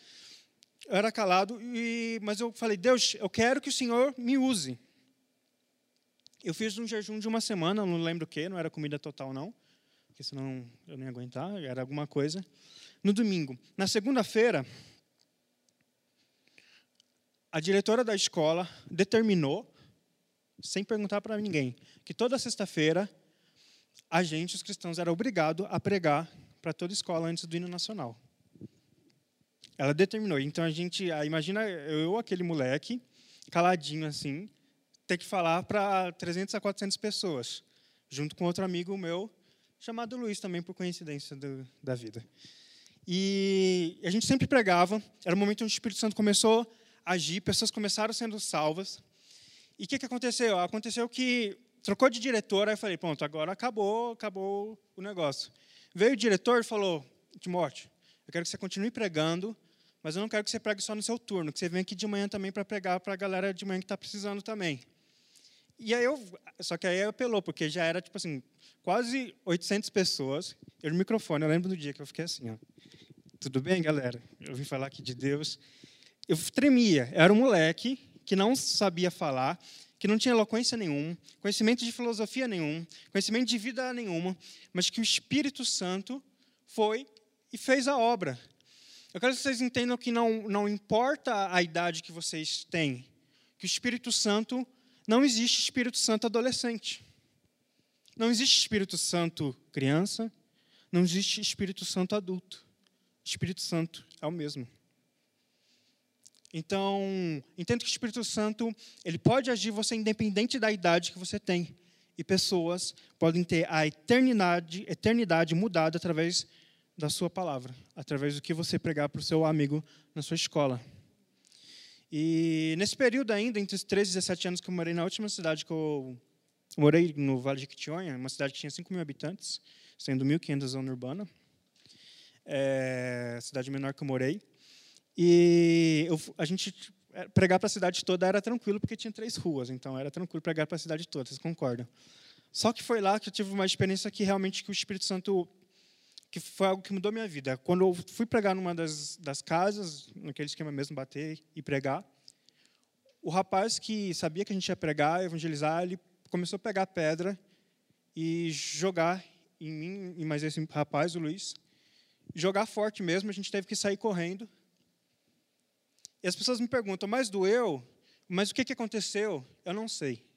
Eu era calado, e... mas eu falei, Deus, eu quero que o Senhor me use. Eu fiz um jejum de uma semana, não lembro o que, não era comida total não porque senão eu não ia aguentar, era alguma coisa. No domingo. Na segunda-feira, a diretora da escola determinou, sem perguntar para ninguém, que toda sexta-feira a gente, os cristãos, era obrigado a pregar para toda a escola antes do hino nacional. Ela determinou. Então a gente, ah, imagina eu, aquele moleque, caladinho assim, ter que falar para 300 a 400 pessoas, junto com outro amigo meu chamado Luiz também, por coincidência do, da vida. E a gente sempre pregava, era o momento onde o Espírito Santo começou a agir, pessoas começaram sendo salvas. E o que, que aconteceu? Aconteceu que trocou de diretor, aí eu falei, pronto, agora acabou, acabou o negócio. Veio o diretor e falou, Timóteo, eu quero que você continue pregando, mas eu não quero que você pregue só no seu turno, que você venha aqui de manhã também para pregar para a galera de manhã que está precisando também. E aí eu, só que aí apelou, porque já era tipo assim, quase 800 pessoas. Eu no microfone, eu lembro do dia que eu fiquei assim, ó. Tudo bem, galera? Eu vim falar aqui de Deus. Eu tremia. Era um moleque que não sabia falar, que não tinha eloquência nenhuma, conhecimento de filosofia nenhum, conhecimento de vida nenhuma, mas que o Espírito Santo foi e fez a obra. Eu quero que vocês entendam que não, não importa a idade que vocês têm, que o Espírito Santo não existe Espírito Santo adolescente. Não existe Espírito Santo criança. Não existe Espírito Santo adulto. Espírito Santo é o mesmo. Então, entendo que o Espírito Santo ele pode agir você independente da idade que você tem. E pessoas podem ter a eternidade, eternidade mudada através da sua palavra, através do que você pregar para o seu amigo na sua escola. E nesse período ainda, entre os 13 e 17 anos que eu morei na última cidade que eu morei, no Vale de Quitionha, uma cidade que tinha 5 mil habitantes, sendo 1.500 zona urbana, é, cidade menor que eu morei. E eu, a gente é, pregar para a cidade toda era tranquilo porque tinha três ruas, então era tranquilo pregar para a cidade toda, vocês concordam? Só que foi lá que eu tive uma experiência que realmente que o Espírito Santo que foi algo que mudou minha vida. Quando eu fui pregar numa das, das casas, naquele esquema mesmo, bater e pregar, o rapaz que sabia que a gente ia pregar, evangelizar, ele começou a pegar pedra e jogar em mim e mais esse rapaz, o Luiz, jogar forte mesmo, a gente teve que sair correndo. E as pessoas me perguntam, mas doeu? Mas o que, que aconteceu? Eu não sei.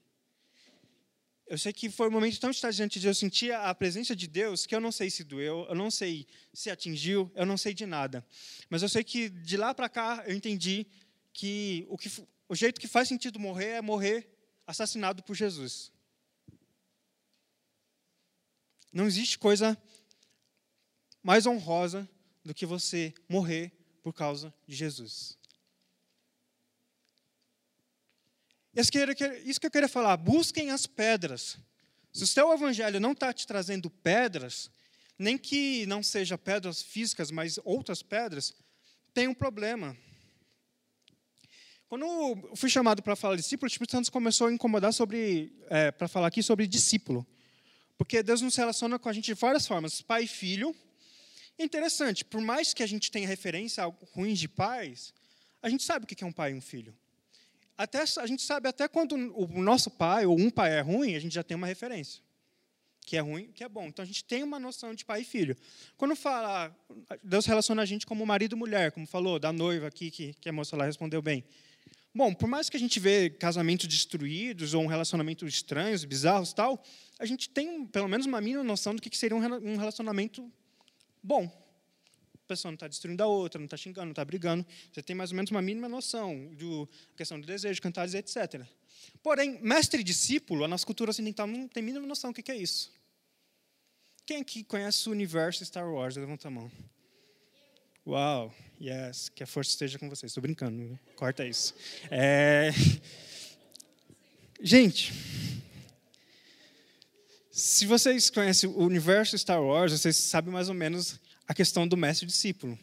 Eu sei que foi um momento tão extasiante de eu sentir a presença de Deus que eu não sei se doeu, eu não sei se atingiu, eu não sei de nada. Mas eu sei que de lá para cá eu entendi que o, que o jeito que faz sentido morrer é morrer assassinado por Jesus. Não existe coisa mais honrosa do que você morrer por causa de Jesus. Isso que eu queria falar, busquem as pedras. Se o seu evangelho não está te trazendo pedras, nem que não seja pedras físicas, mas outras pedras, tem um problema. Quando eu fui chamado para falar discípulo, o Espírito Santo começou a incomodar sobre, é, para falar aqui sobre discípulo. Porque Deus nos relaciona com a gente de várias formas, pai e filho. É interessante, por mais que a gente tenha referência a ruins de pais, a gente sabe o que é um pai e um filho até, a gente sabe até quando o nosso pai ou um pai é ruim, a gente já tem uma referência. Que é ruim, que é bom. Então a gente tem uma noção de pai e filho. Quando fala, Deus relaciona a gente como marido e mulher, como falou, da noiva aqui, que, que a moça lá respondeu bem. Bom, por mais que a gente vê casamentos destruídos ou um relacionamento estranhos, bizarros tal, a gente tem pelo menos uma mínima noção do que seria um relacionamento bom. Pessoa não está destruindo a outra, não está xingando, não está brigando. Você tem mais ou menos uma mínima noção da questão do desejo, cantares, etc. Porém, mestre e discípulo, a nossa cultura ocidental não tem mínima noção do que é isso. Quem aqui conhece o universo Star Wars? Levanta a mão. Uau, yes, que a força esteja com vocês. Estou brincando, corta isso. É... Gente, se vocês conhecem o universo Star Wars, vocês sabem mais ou menos a questão do mestre discípulo.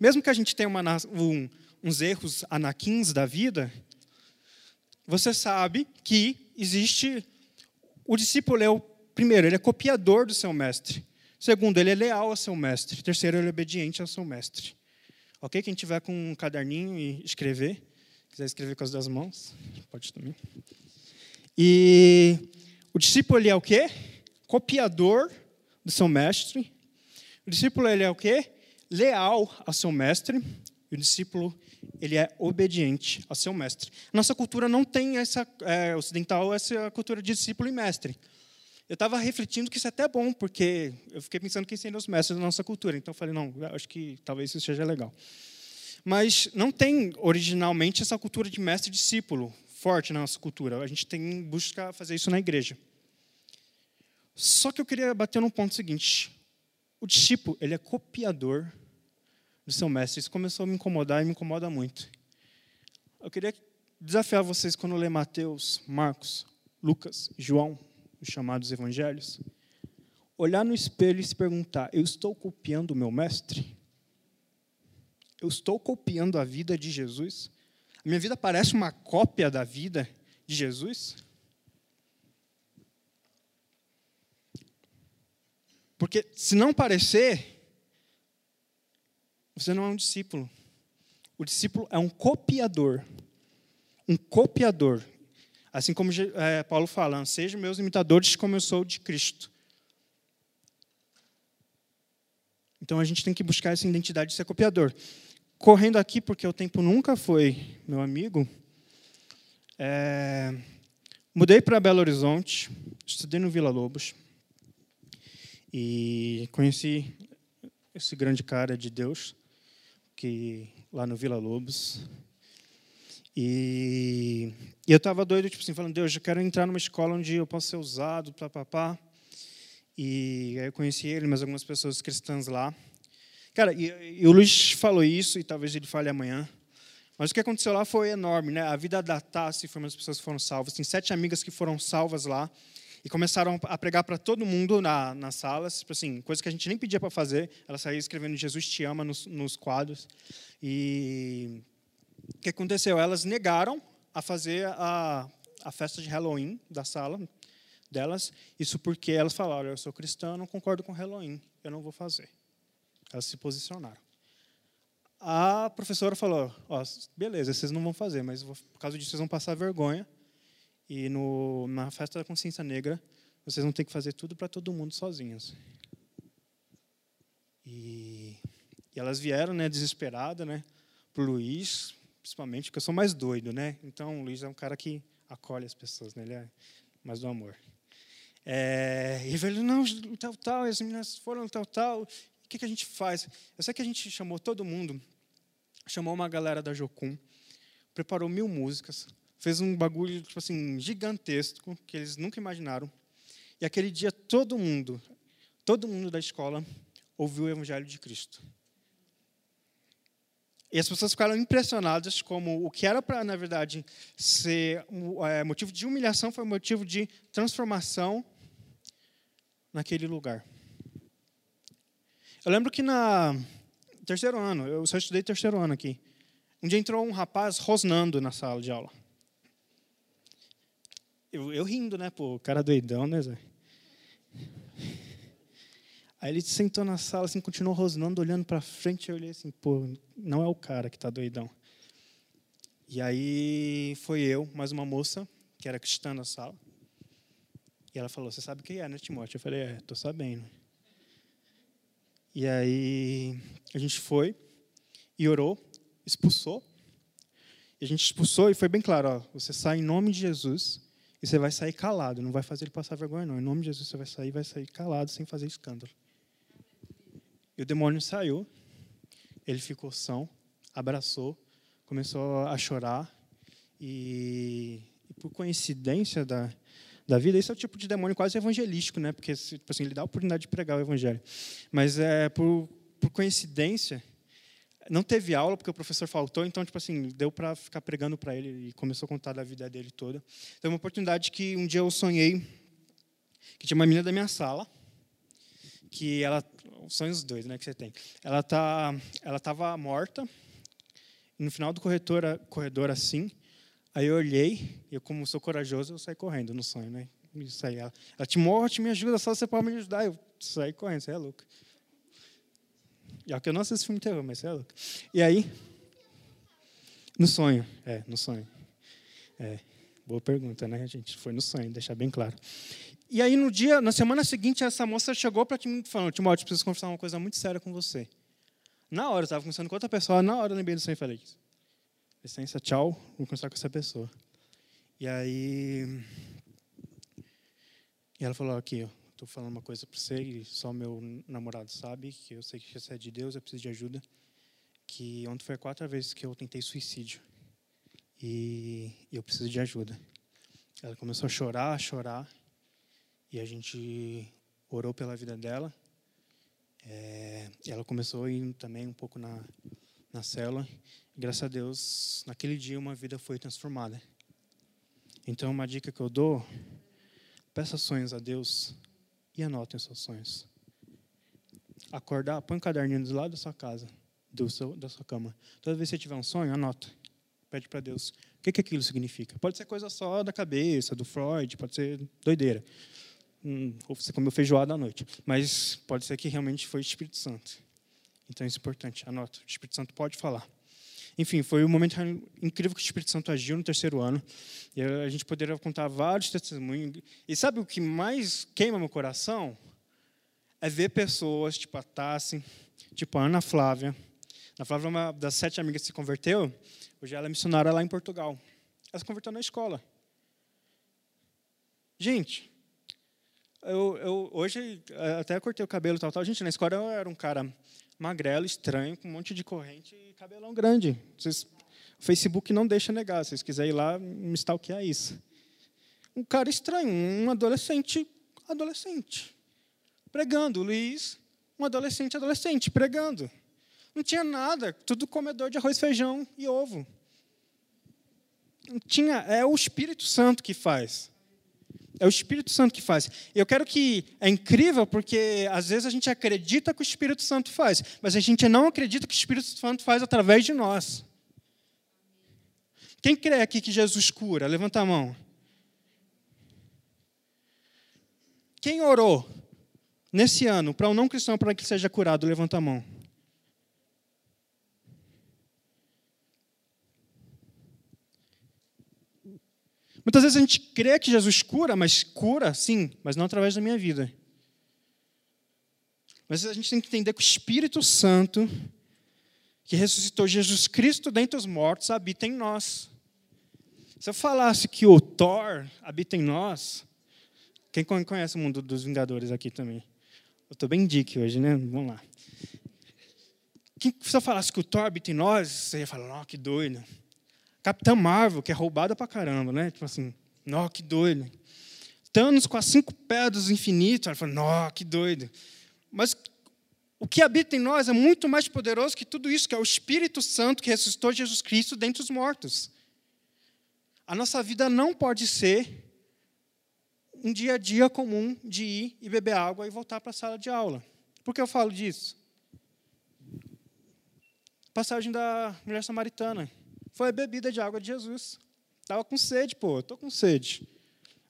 Mesmo que a gente tenha uma, um, uns erros anakins da vida, você sabe que existe o discípulo é o primeiro, ele é copiador do seu mestre. Segundo, ele é leal ao seu mestre. Terceiro, ele é obediente ao seu mestre. Ok? Quem tiver com um caderninho e escrever, quiser escrever com as duas mãos, pode também. E o discípulo ele é o quê? Copiador do seu mestre. O discípulo ele é o quê? Leal ao seu mestre. E o discípulo ele é obediente ao seu mestre. Nossa cultura não tem essa é, ocidental essa cultura de discípulo e mestre. Eu estava refletindo que isso é até bom, porque eu fiquei pensando quem seriam os mestres da nossa cultura. Então eu falei, não, acho que talvez isso seja legal. Mas não tem originalmente essa cultura de mestre e discípulo forte na nossa cultura. A gente tem busca fazer isso na igreja. Só que eu queria bater num ponto seguinte. O discípulo, ele é copiador do seu mestre. Isso começou a me incomodar e me incomoda muito. Eu queria desafiar vocês quando ler Mateus, Marcos, Lucas, João, os chamados evangelhos, olhar no espelho e se perguntar: eu estou copiando o meu mestre? Eu estou copiando a vida de Jesus? A minha vida parece uma cópia da vida de Jesus? Porque se não parecer, você não é um discípulo. O discípulo é um copiador. Um copiador. Assim como é, Paulo fala, sejam meus imitadores como eu sou de Cristo. Então a gente tem que buscar essa identidade de ser copiador. Correndo aqui, porque o tempo nunca foi meu amigo, é, mudei para Belo Horizonte, estudei no Vila Lobos e conheci esse grande cara de Deus que lá no Vila Lobos. E, e eu estava doido, tipo assim, falando, Deus, eu quero entrar numa escola onde eu possa ser usado, papapá. E aí eu conheci ele, mas algumas pessoas cristãs lá. Cara, e, e, o Luiz falou isso, e talvez ele fale amanhã. Mas o que aconteceu lá foi enorme, né? A vida da Tassi foi uma das pessoas que foram salvas. Tem sete amigas que foram salvas lá e começaram a pregar para todo mundo na, nas salas, tipo assim, coisa que a gente nem pedia para fazer. Ela saía escrevendo Jesus te ama nos, nos quadros. E o que aconteceu? Elas negaram a fazer a, a festa de Halloween da sala delas. Isso porque elas falaram: eu sou cristã, não concordo com Halloween, eu não vou fazer. Elas se posicionaram. A professora falou: oh, beleza, vocês não vão fazer, mas por causa disso vocês vão passar vergonha e no, na festa da consciência negra, vocês vão ter que fazer tudo para todo mundo sozinhos. E, e elas vieram, né, desesperadas, né, para o Luiz, principalmente, porque eu sou mais doido, né? Então, o Luiz é um cara que acolhe as pessoas, né? Ele é mais do amor. É, e ele falou, não, tal, tal, as meninas foram tal, tal. O que, que a gente faz? Eu sei que a gente chamou todo mundo, chamou uma galera da Jocum, preparou mil músicas, fez um bagulho tipo assim gigantesco que eles nunca imaginaram. E aquele dia todo mundo, todo mundo da escola ouviu o evangelho de Cristo. E as pessoas ficaram impressionadas como o que era para, na verdade, ser é, motivo de humilhação foi motivo de transformação naquele lugar. Eu lembro que na terceiro ano, eu só estudei terceiro ano aqui, um dia entrou um rapaz rosnando na sala de aula. Eu, eu rindo, né? Pô, cara doidão, né, Zé? Aí ele sentou na sala, assim, continuou rosnando, olhando para frente. Eu olhei assim, pô, não é o cara que está doidão. E aí foi eu, mais uma moça, que era cristã na sala. E ela falou: Você sabe quem é, né, Timóteo? Eu falei: É, estou sabendo. E aí a gente foi e orou, expulsou. E a gente expulsou e foi bem claro: ó, Você sai em nome de Jesus você vai sair calado, não vai fazer ele passar vergonha, não. Em nome de Jesus, você vai sair, vai sair calado, sem fazer escândalo. E o demônio saiu. ele ficou são, abraçou, começou a chorar e, e por coincidência da, da vida, esse é o tipo de demônio quase evangelístico, né? Porque tipo assim, ele dá a oportunidade de pregar o evangelho. Mas é por, por coincidência, não teve aula porque o professor faltou, então tipo assim, deu para ficar pregando para ele e começou a contar da vida dele toda. Então, uma oportunidade que um dia eu sonhei que tinha uma menina da minha sala que ela, os sonhos dois, né, que você tem. Ela tá, ela estava morta. no final do corredor, corredor assim, aí eu olhei, eu como sou corajoso, eu saí correndo no sonho, né? E saí, ela, ela te morte, me ajuda, só você pode me ajudar. Eu saí correndo, você é louco. E é que eu não assisto filme terror, mas você é louco. E aí, no sonho, é, no sonho. É, boa pergunta, né, gente? Foi no sonho, deixar bem claro. E aí, no dia, na semana seguinte, essa moça chegou para mim falando: Timóteo, preciso conversar uma coisa muito séria com você. Na hora, eu estava conversando com outra pessoa, na hora eu lembrei do sonho e falei: licença, tchau, vou conversar com essa pessoa. E aí. E ela falou: aqui, estou falando uma coisa para você, e só meu namorado sabe, que eu sei que você é de Deus, eu preciso de ajuda. Que ontem foi a quarta vez que eu tentei suicídio. E eu preciso de ajuda. Ela começou a chorar, a chorar. E a gente orou pela vida dela. É, ela começou a ir também um pouco na, na célula. E, graças a Deus, naquele dia uma vida foi transformada. Então, uma dica que eu dou: peça sonhos a Deus e anotem os seus sonhos. Acordar, põe um caderninho do lado da sua casa, do seu, da sua cama. Toda vez que você tiver um sonho, anota. Pede para Deus. O que, que aquilo significa? Pode ser coisa só da cabeça, do Freud, pode ser doideira hum, ou você comeu feijoada à noite. Mas pode ser que realmente foi o Espírito Santo. Então isso é importante, anota. O Espírito Santo pode falar. Enfim, foi um momento incrível que o Espírito Santo agiu no terceiro ano. E a gente poderia contar vários testemunhos. E sabe o que mais queima meu coração? É ver pessoas, tipo a Tassi, tipo a Ana Flávia. A Flávia é uma das sete amigas que se converteu. Hoje ela é missionária lá em Portugal. Ela se converteu na escola. Gente, eu, eu, hoje até cortei o cabelo tal, tal. Gente, na escola eu era um cara magrelo, estranho, com um monte de corrente e cabelão grande. Vocês, o Facebook não deixa negar. Se vocês quiserem ir lá, me stalkear isso. Um cara estranho, um adolescente, adolescente, pregando. Luiz, um adolescente, adolescente, pregando. Não tinha nada, tudo comedor de arroz, feijão e ovo. Não tinha, é o Espírito Santo que faz. É o Espírito Santo que faz. Eu quero que é incrível porque às vezes a gente acredita que o Espírito Santo faz, mas a gente não acredita que o Espírito Santo faz através de nós. Quem crê aqui que Jesus cura? Levanta a mão. Quem orou nesse ano para um não cristão para que seja curado? Levanta a mão. Muitas vezes a gente crê que Jesus cura, mas cura, sim, mas não através da minha vida. Mas a gente tem que entender que o Espírito Santo, que ressuscitou Jesus Cristo dentre os mortos, habita em nós. Se eu falasse que o Thor habita em nós, quem conhece o mundo dos Vingadores aqui também? Eu estou bem dick hoje, né? Vamos lá. se eu falasse que o Thor habita em nós, você ia falar, oh, que doido. Capitã Marvel, que é roubada pra caramba, né? Tipo assim, nó, que doido. Thanos com as cinco pedras do infinito, ela fala, nó, que doido. Mas o que habita em nós é muito mais poderoso que tudo isso, que é o Espírito Santo que ressuscitou Jesus Cristo dentre os mortos. A nossa vida não pode ser um dia a dia comum de ir e beber água e voltar para a sala de aula. Por que eu falo disso? Passagem da mulher samaritana foi a bebida de água de Jesus. Estava com sede, pô, estou com sede.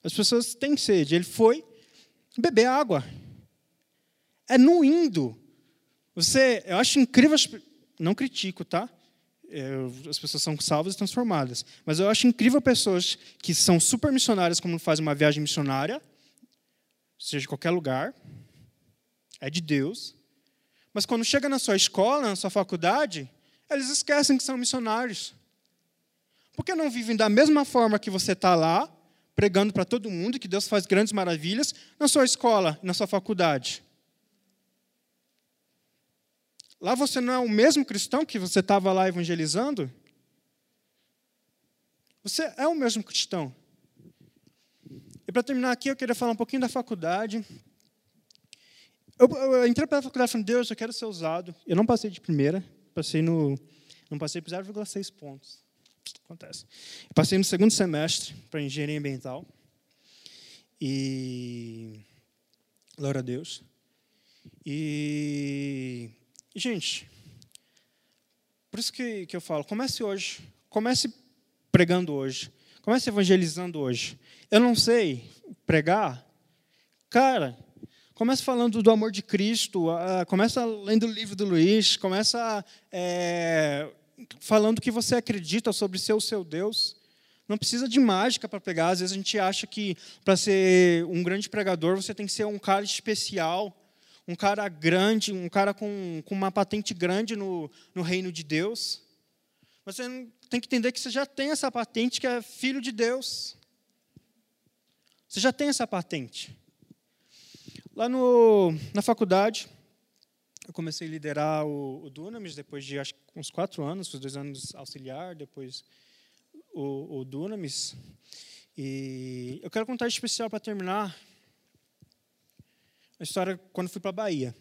As pessoas têm sede. Ele foi beber água. É no indo. Você, eu acho incrível, não critico, tá? Eu, as pessoas são salvas e transformadas. Mas eu acho incrível pessoas que são super missionárias, como fazem uma viagem missionária, seja em qualquer lugar, é de Deus. Mas quando chega na sua escola, na sua faculdade, eles esquecem que são missionários. Por que não vivem da mesma forma que você está lá, pregando para todo mundo que Deus faz grandes maravilhas na sua escola, na sua faculdade? Lá você não é o mesmo cristão que você estava lá evangelizando? Você é o mesmo cristão. E para terminar aqui, eu queria falar um pouquinho da faculdade. Eu, eu entrei para a faculdade falando, Deus, eu quero ser usado. Eu não passei de primeira, passei no, não passei por 0,6 pontos. Acontece. Eu passei no segundo semestre para engenharia ambiental. E glória a Deus. E gente, por isso que, que eu falo, comece hoje. Comece pregando hoje. Comece evangelizando hoje. Eu não sei pregar. Cara, comece falando do amor de Cristo. Uh, começa lendo o livro do Luiz. Começa é, falando que você acredita sobre ser o seu Deus. Não precisa de mágica para pregar. Às vezes a gente acha que para ser um grande pregador você tem que ser um cara especial, um cara grande, um cara com, com uma patente grande no, no reino de Deus. Mas você tem que entender que você já tem essa patente que é filho de Deus. Você já tem essa patente. Lá no, na faculdade, eu comecei a liderar o, o Dunamis depois de acho, uns quatro anos, os dois anos auxiliar, depois o, o Dunamis. E eu quero contar especial para terminar a história quando fui para a Bahia.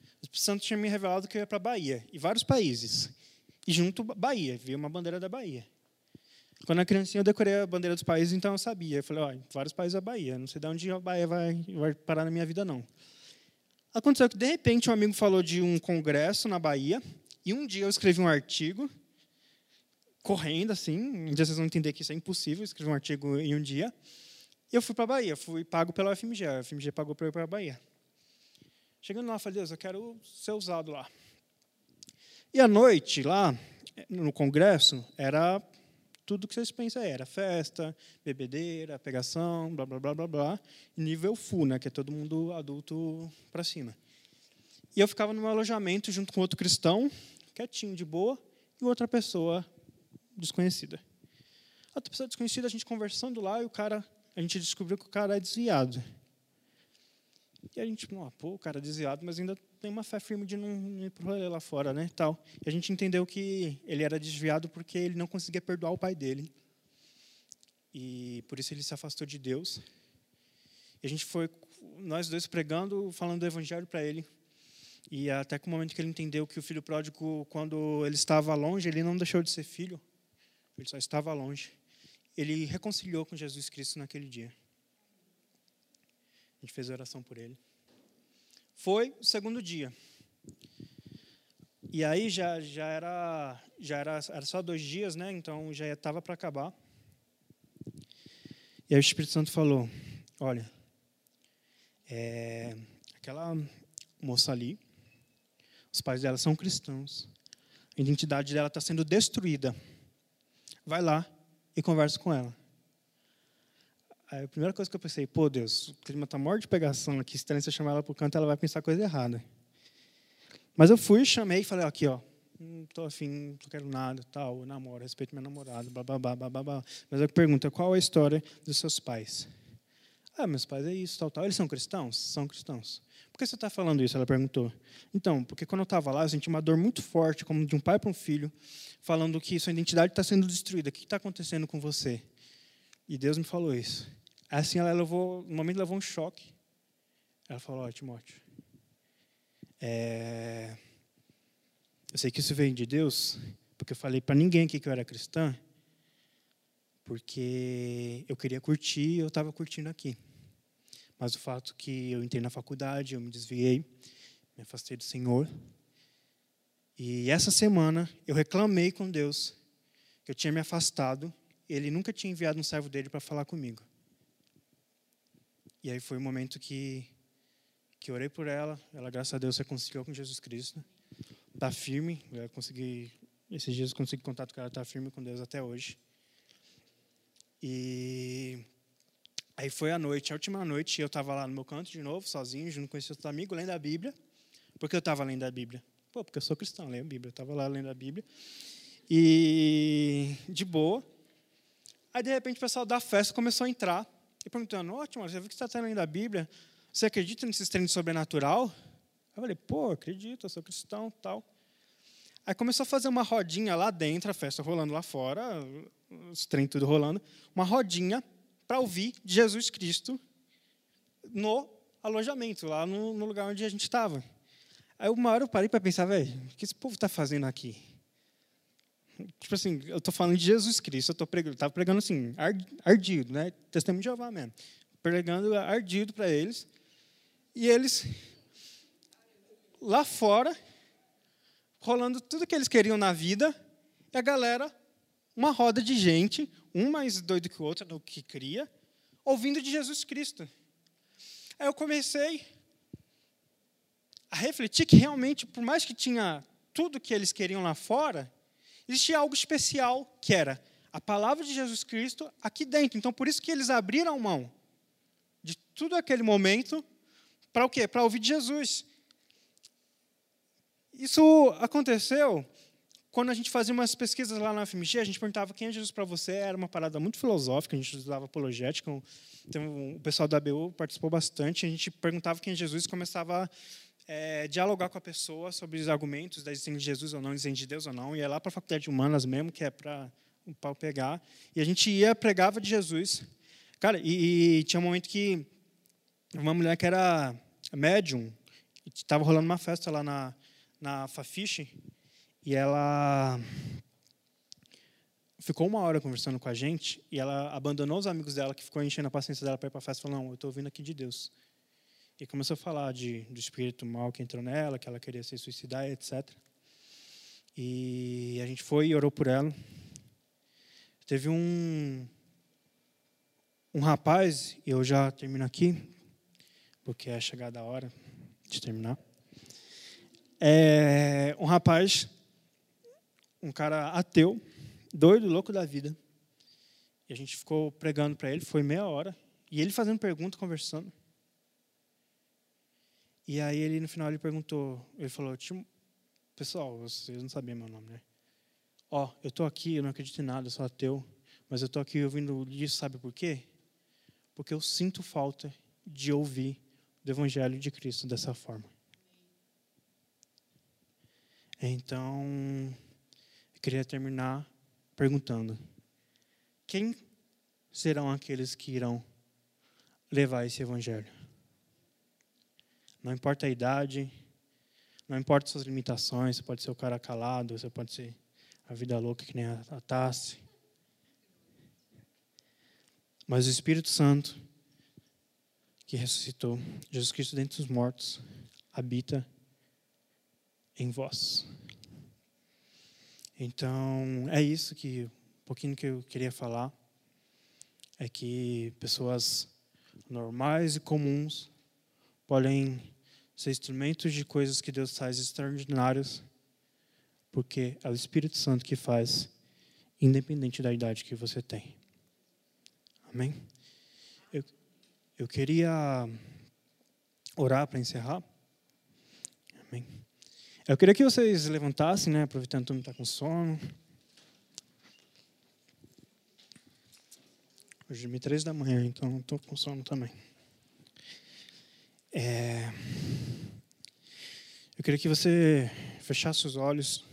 O Espírito Santo tinha me revelado que eu ia para a Bahia, e vários países. E junto Bahia, vi uma bandeira da Bahia. Quando era criancinha, eu decorei a bandeira dos países, então eu sabia. Eu falei, ó, vários países da Bahia. Não sei de onde a Bahia vai, vai parar na minha vida, não. Aconteceu que, de repente, um amigo falou de um congresso na Bahia, e um dia eu escrevi um artigo, correndo, assim, um dia vocês vão entender que isso é impossível, escrever um artigo em um dia, e eu fui para a Bahia, fui pago pela UFMG, a UFMG pagou para eu ir para a Bahia. Chegando lá, falei, Deus, eu quero ser usado lá. E à noite, lá, no congresso, era tudo que vocês pensam é, era festa, bebedeira, pegação, blá, blá, blá, blá, blá, nível full, né, que é todo mundo adulto para cima. E eu ficava no meu alojamento junto com outro cristão, quietinho, de boa, e outra pessoa desconhecida. Outra pessoa desconhecida, a gente conversando lá, e o cara, a gente descobriu que o cara é desviado. E a gente, pô, o cara é desviado, mas ainda tem uma fé firme de não ir para lá fora, né, tal. E a gente entendeu que ele era desviado porque ele não conseguia perdoar o pai dele. E por isso ele se afastou de Deus. E a gente foi, nós dois pregando, falando do evangelho para ele. E até que o momento que ele entendeu que o filho pródigo, quando ele estava longe, ele não deixou de ser filho, ele só estava longe. Ele reconciliou com Jesus Cristo naquele dia. Gente fez oração por ele. Foi o segundo dia. E aí já, já, era, já era, era só dois dias, né? Então já estava para acabar. E aí o Espírito Santo falou: Olha, é, aquela moça ali, os pais dela são cristãos, a identidade dela está sendo destruída. Vai lá e conversa com ela. Aí a primeira coisa que eu pensei, pô, Deus, o clima está morto de pegação aqui, se você chamar ela para o canto, ela vai pensar coisa errada. Mas eu fui, chamei e falei, aqui, ó, não estou afim, não quero nada, tal, eu namoro, respeito meu namorado, blá, blá. Mas eu pergunto, qual é a história dos seus pais? Ah, meus pais é isso, tal, tal. Eles são cristãos? São cristãos. Por que você está falando isso? Ela perguntou. Então, porque quando eu estava lá, eu senti uma dor muito forte, como de um pai para um filho, falando que sua identidade está sendo destruída. O que está acontecendo com você? E Deus me falou isso. Assim, ela levou, no momento, levou um choque. Ela falou: Ó, oh, Timóteo, é... eu sei que isso vem de Deus, porque eu falei para ninguém aqui que eu era cristã, porque eu queria curtir e eu estava curtindo aqui. Mas o fato que eu entrei na faculdade, eu me desviei, me afastei do Senhor. E essa semana eu reclamei com Deus que eu tinha me afastado, ele nunca tinha enviado um servo dele para falar comigo. E aí foi o momento que, que orei por ela. Ela, graças a Deus, se reconciliou com Jesus Cristo. Está firme. Eu consegui, esses dias eu consegui contato com ela, está firme com Deus até hoje. E aí foi a noite, a última noite, eu estava lá no meu canto de novo, sozinho, junto com esse outro amigo, lendo a Bíblia. Porque eu estava lendo a Bíblia. Pô, porque eu sou cristão, leio a Bíblia. Eu estava lá lendo a Bíblia. E de boa. Aí, de repente, o pessoal da festa começou a entrar e perguntando: Ótimo, você viu que você está lendo a Bíblia? Você acredita nesses treinos sobrenatural? Eu falei, pô, acredito, eu sou cristão, tal. Aí começou a fazer uma rodinha lá dentro, a festa rolando lá fora, os trem tudo rolando, uma rodinha para ouvir Jesus Cristo no alojamento, lá no, no lugar onde a gente estava. Aí uma hora eu parei para pensar, velho, o que esse povo está fazendo aqui? Tipo assim, eu estou falando de Jesus Cristo, eu pregando, estava pregando assim, ardido, né? Testemunho de Jeová mesmo. Pregando ardido para eles. E eles, lá fora, rolando tudo que eles queriam na vida, e a galera, uma roda de gente, um mais doido que o outro no que cria, ouvindo de Jesus Cristo. Aí eu comecei a refletir que realmente, por mais que tinha tudo que eles queriam lá fora, existia algo especial que era a palavra de Jesus Cristo aqui dentro. Então, por isso que eles abriram mão de tudo aquele momento para o quê? Para ouvir de Jesus. Isso aconteceu quando a gente fazia umas pesquisas lá na FMG, a gente perguntava quem é Jesus para você, era uma parada muito filosófica, a gente usava apologética, então, o pessoal da ABU participou bastante, a gente perguntava quem é Jesus e começava a é, dialogar com a pessoa sobre os argumentos da existência de Jesus ou não, existência de Deus ou não, ia lá para a faculdade de humanas mesmo, que é para o pau pegar, e a gente ia, pregava de Jesus. Cara, e, e tinha um momento que uma mulher que era médium, estava rolando uma festa lá na, na Fafiche, e ela ficou uma hora conversando com a gente e ela abandonou os amigos dela, que ficou enchendo a paciência dela para ir para a festa, falou: Não, eu estou ouvindo aqui de Deus. E começou a falar de, do espírito mal que entrou nela, que ela queria se suicidar, etc. E a gente foi e orou por ela. Teve um, um rapaz, e eu já termino aqui, porque é chegada a hora de terminar. É, um rapaz um cara ateu, doido, louco da vida. E a gente ficou pregando para ele, foi meia hora. E ele fazendo pergunta, conversando. E aí ele no final ele perguntou, ele falou, pessoal, vocês não sabiam meu nome, né? Ó, oh, eu tô aqui, eu não acredito em nada, eu sou ateu, mas eu tô aqui ouvindo isso, sabe por quê? Porque eu sinto falta de ouvir do evangelho de Cristo dessa forma. Então, queria terminar perguntando: quem serão aqueles que irão levar esse evangelho? Não importa a idade, não importa suas limitações, você pode ser o cara calado, você pode ser a vida louca que nem a Tassi. Mas o Espírito Santo, que ressuscitou Jesus Cristo dentre os mortos, habita em vós. Então, é isso que um pouquinho que eu queria falar é que pessoas normais e comuns podem ser instrumentos de coisas que Deus faz extraordinárias, porque é o Espírito Santo que faz, independente da idade que você tem. Amém? Eu, eu queria orar para encerrar. Amém. Eu queria que vocês levantassem, né, aproveitando que todo mundo está com sono. Hoje é três da manhã, então estou com sono também. Eu queria que você fechasse os olhos.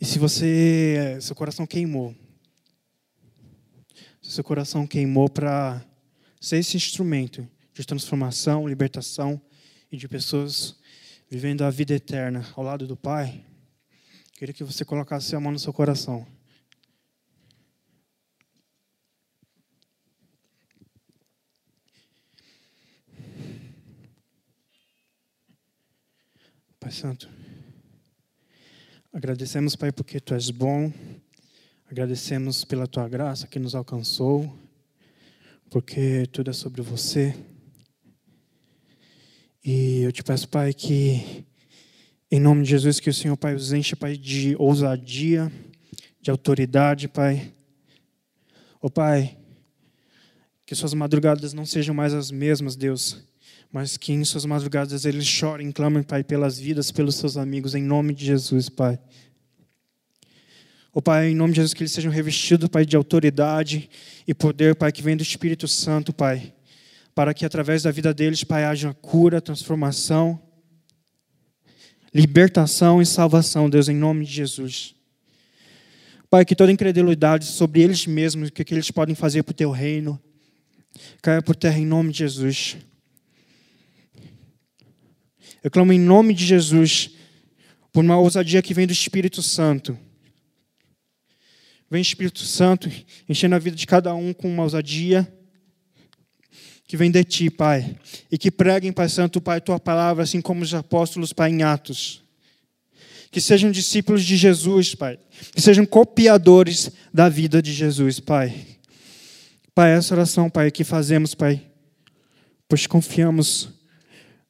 E se você, seu coração queimou, se seu coração queimou para ser esse instrumento de transformação, libertação e de pessoas vivendo a vida eterna ao lado do Pai, queria que você colocasse a mão no seu coração. Pai Santo, agradecemos, Pai, porque Tu és bom, agradecemos pela Tua graça que nos alcançou, porque tudo é sobre você. E eu te peço, Pai, que em nome de Jesus, que o Senhor, Pai, os encha, Pai, de ousadia, de autoridade, Pai. Ó oh, Pai, que suas madrugadas não sejam mais as mesmas, Deus, mas que em suas madrugadas eles chorem, clamem, Pai, pelas vidas, pelos seus amigos, em nome de Jesus, Pai. Ó Pai, em nome de Jesus, que eles sejam revestidos, Pai, de autoridade e poder, Pai, que vem do Espírito Santo, Pai para que através da vida deles, Pai, haja cura, transformação, libertação e salvação, Deus, em nome de Jesus. Pai, que toda incredulidade sobre eles mesmos, o que, que eles podem fazer para o teu reino, caia por terra em nome de Jesus. Eu clamo em nome de Jesus por uma ousadia que vem do Espírito Santo. Vem Espírito Santo enchendo a vida de cada um com uma ousadia que vem de ti, Pai, e que preguem, Pai Santo, Pai, tua palavra, assim como os apóstolos, Pai, em Atos. Que sejam discípulos de Jesus, Pai. Que sejam copiadores da vida de Jesus, Pai. Pai, essa oração, Pai, que fazemos, Pai, pois confiamos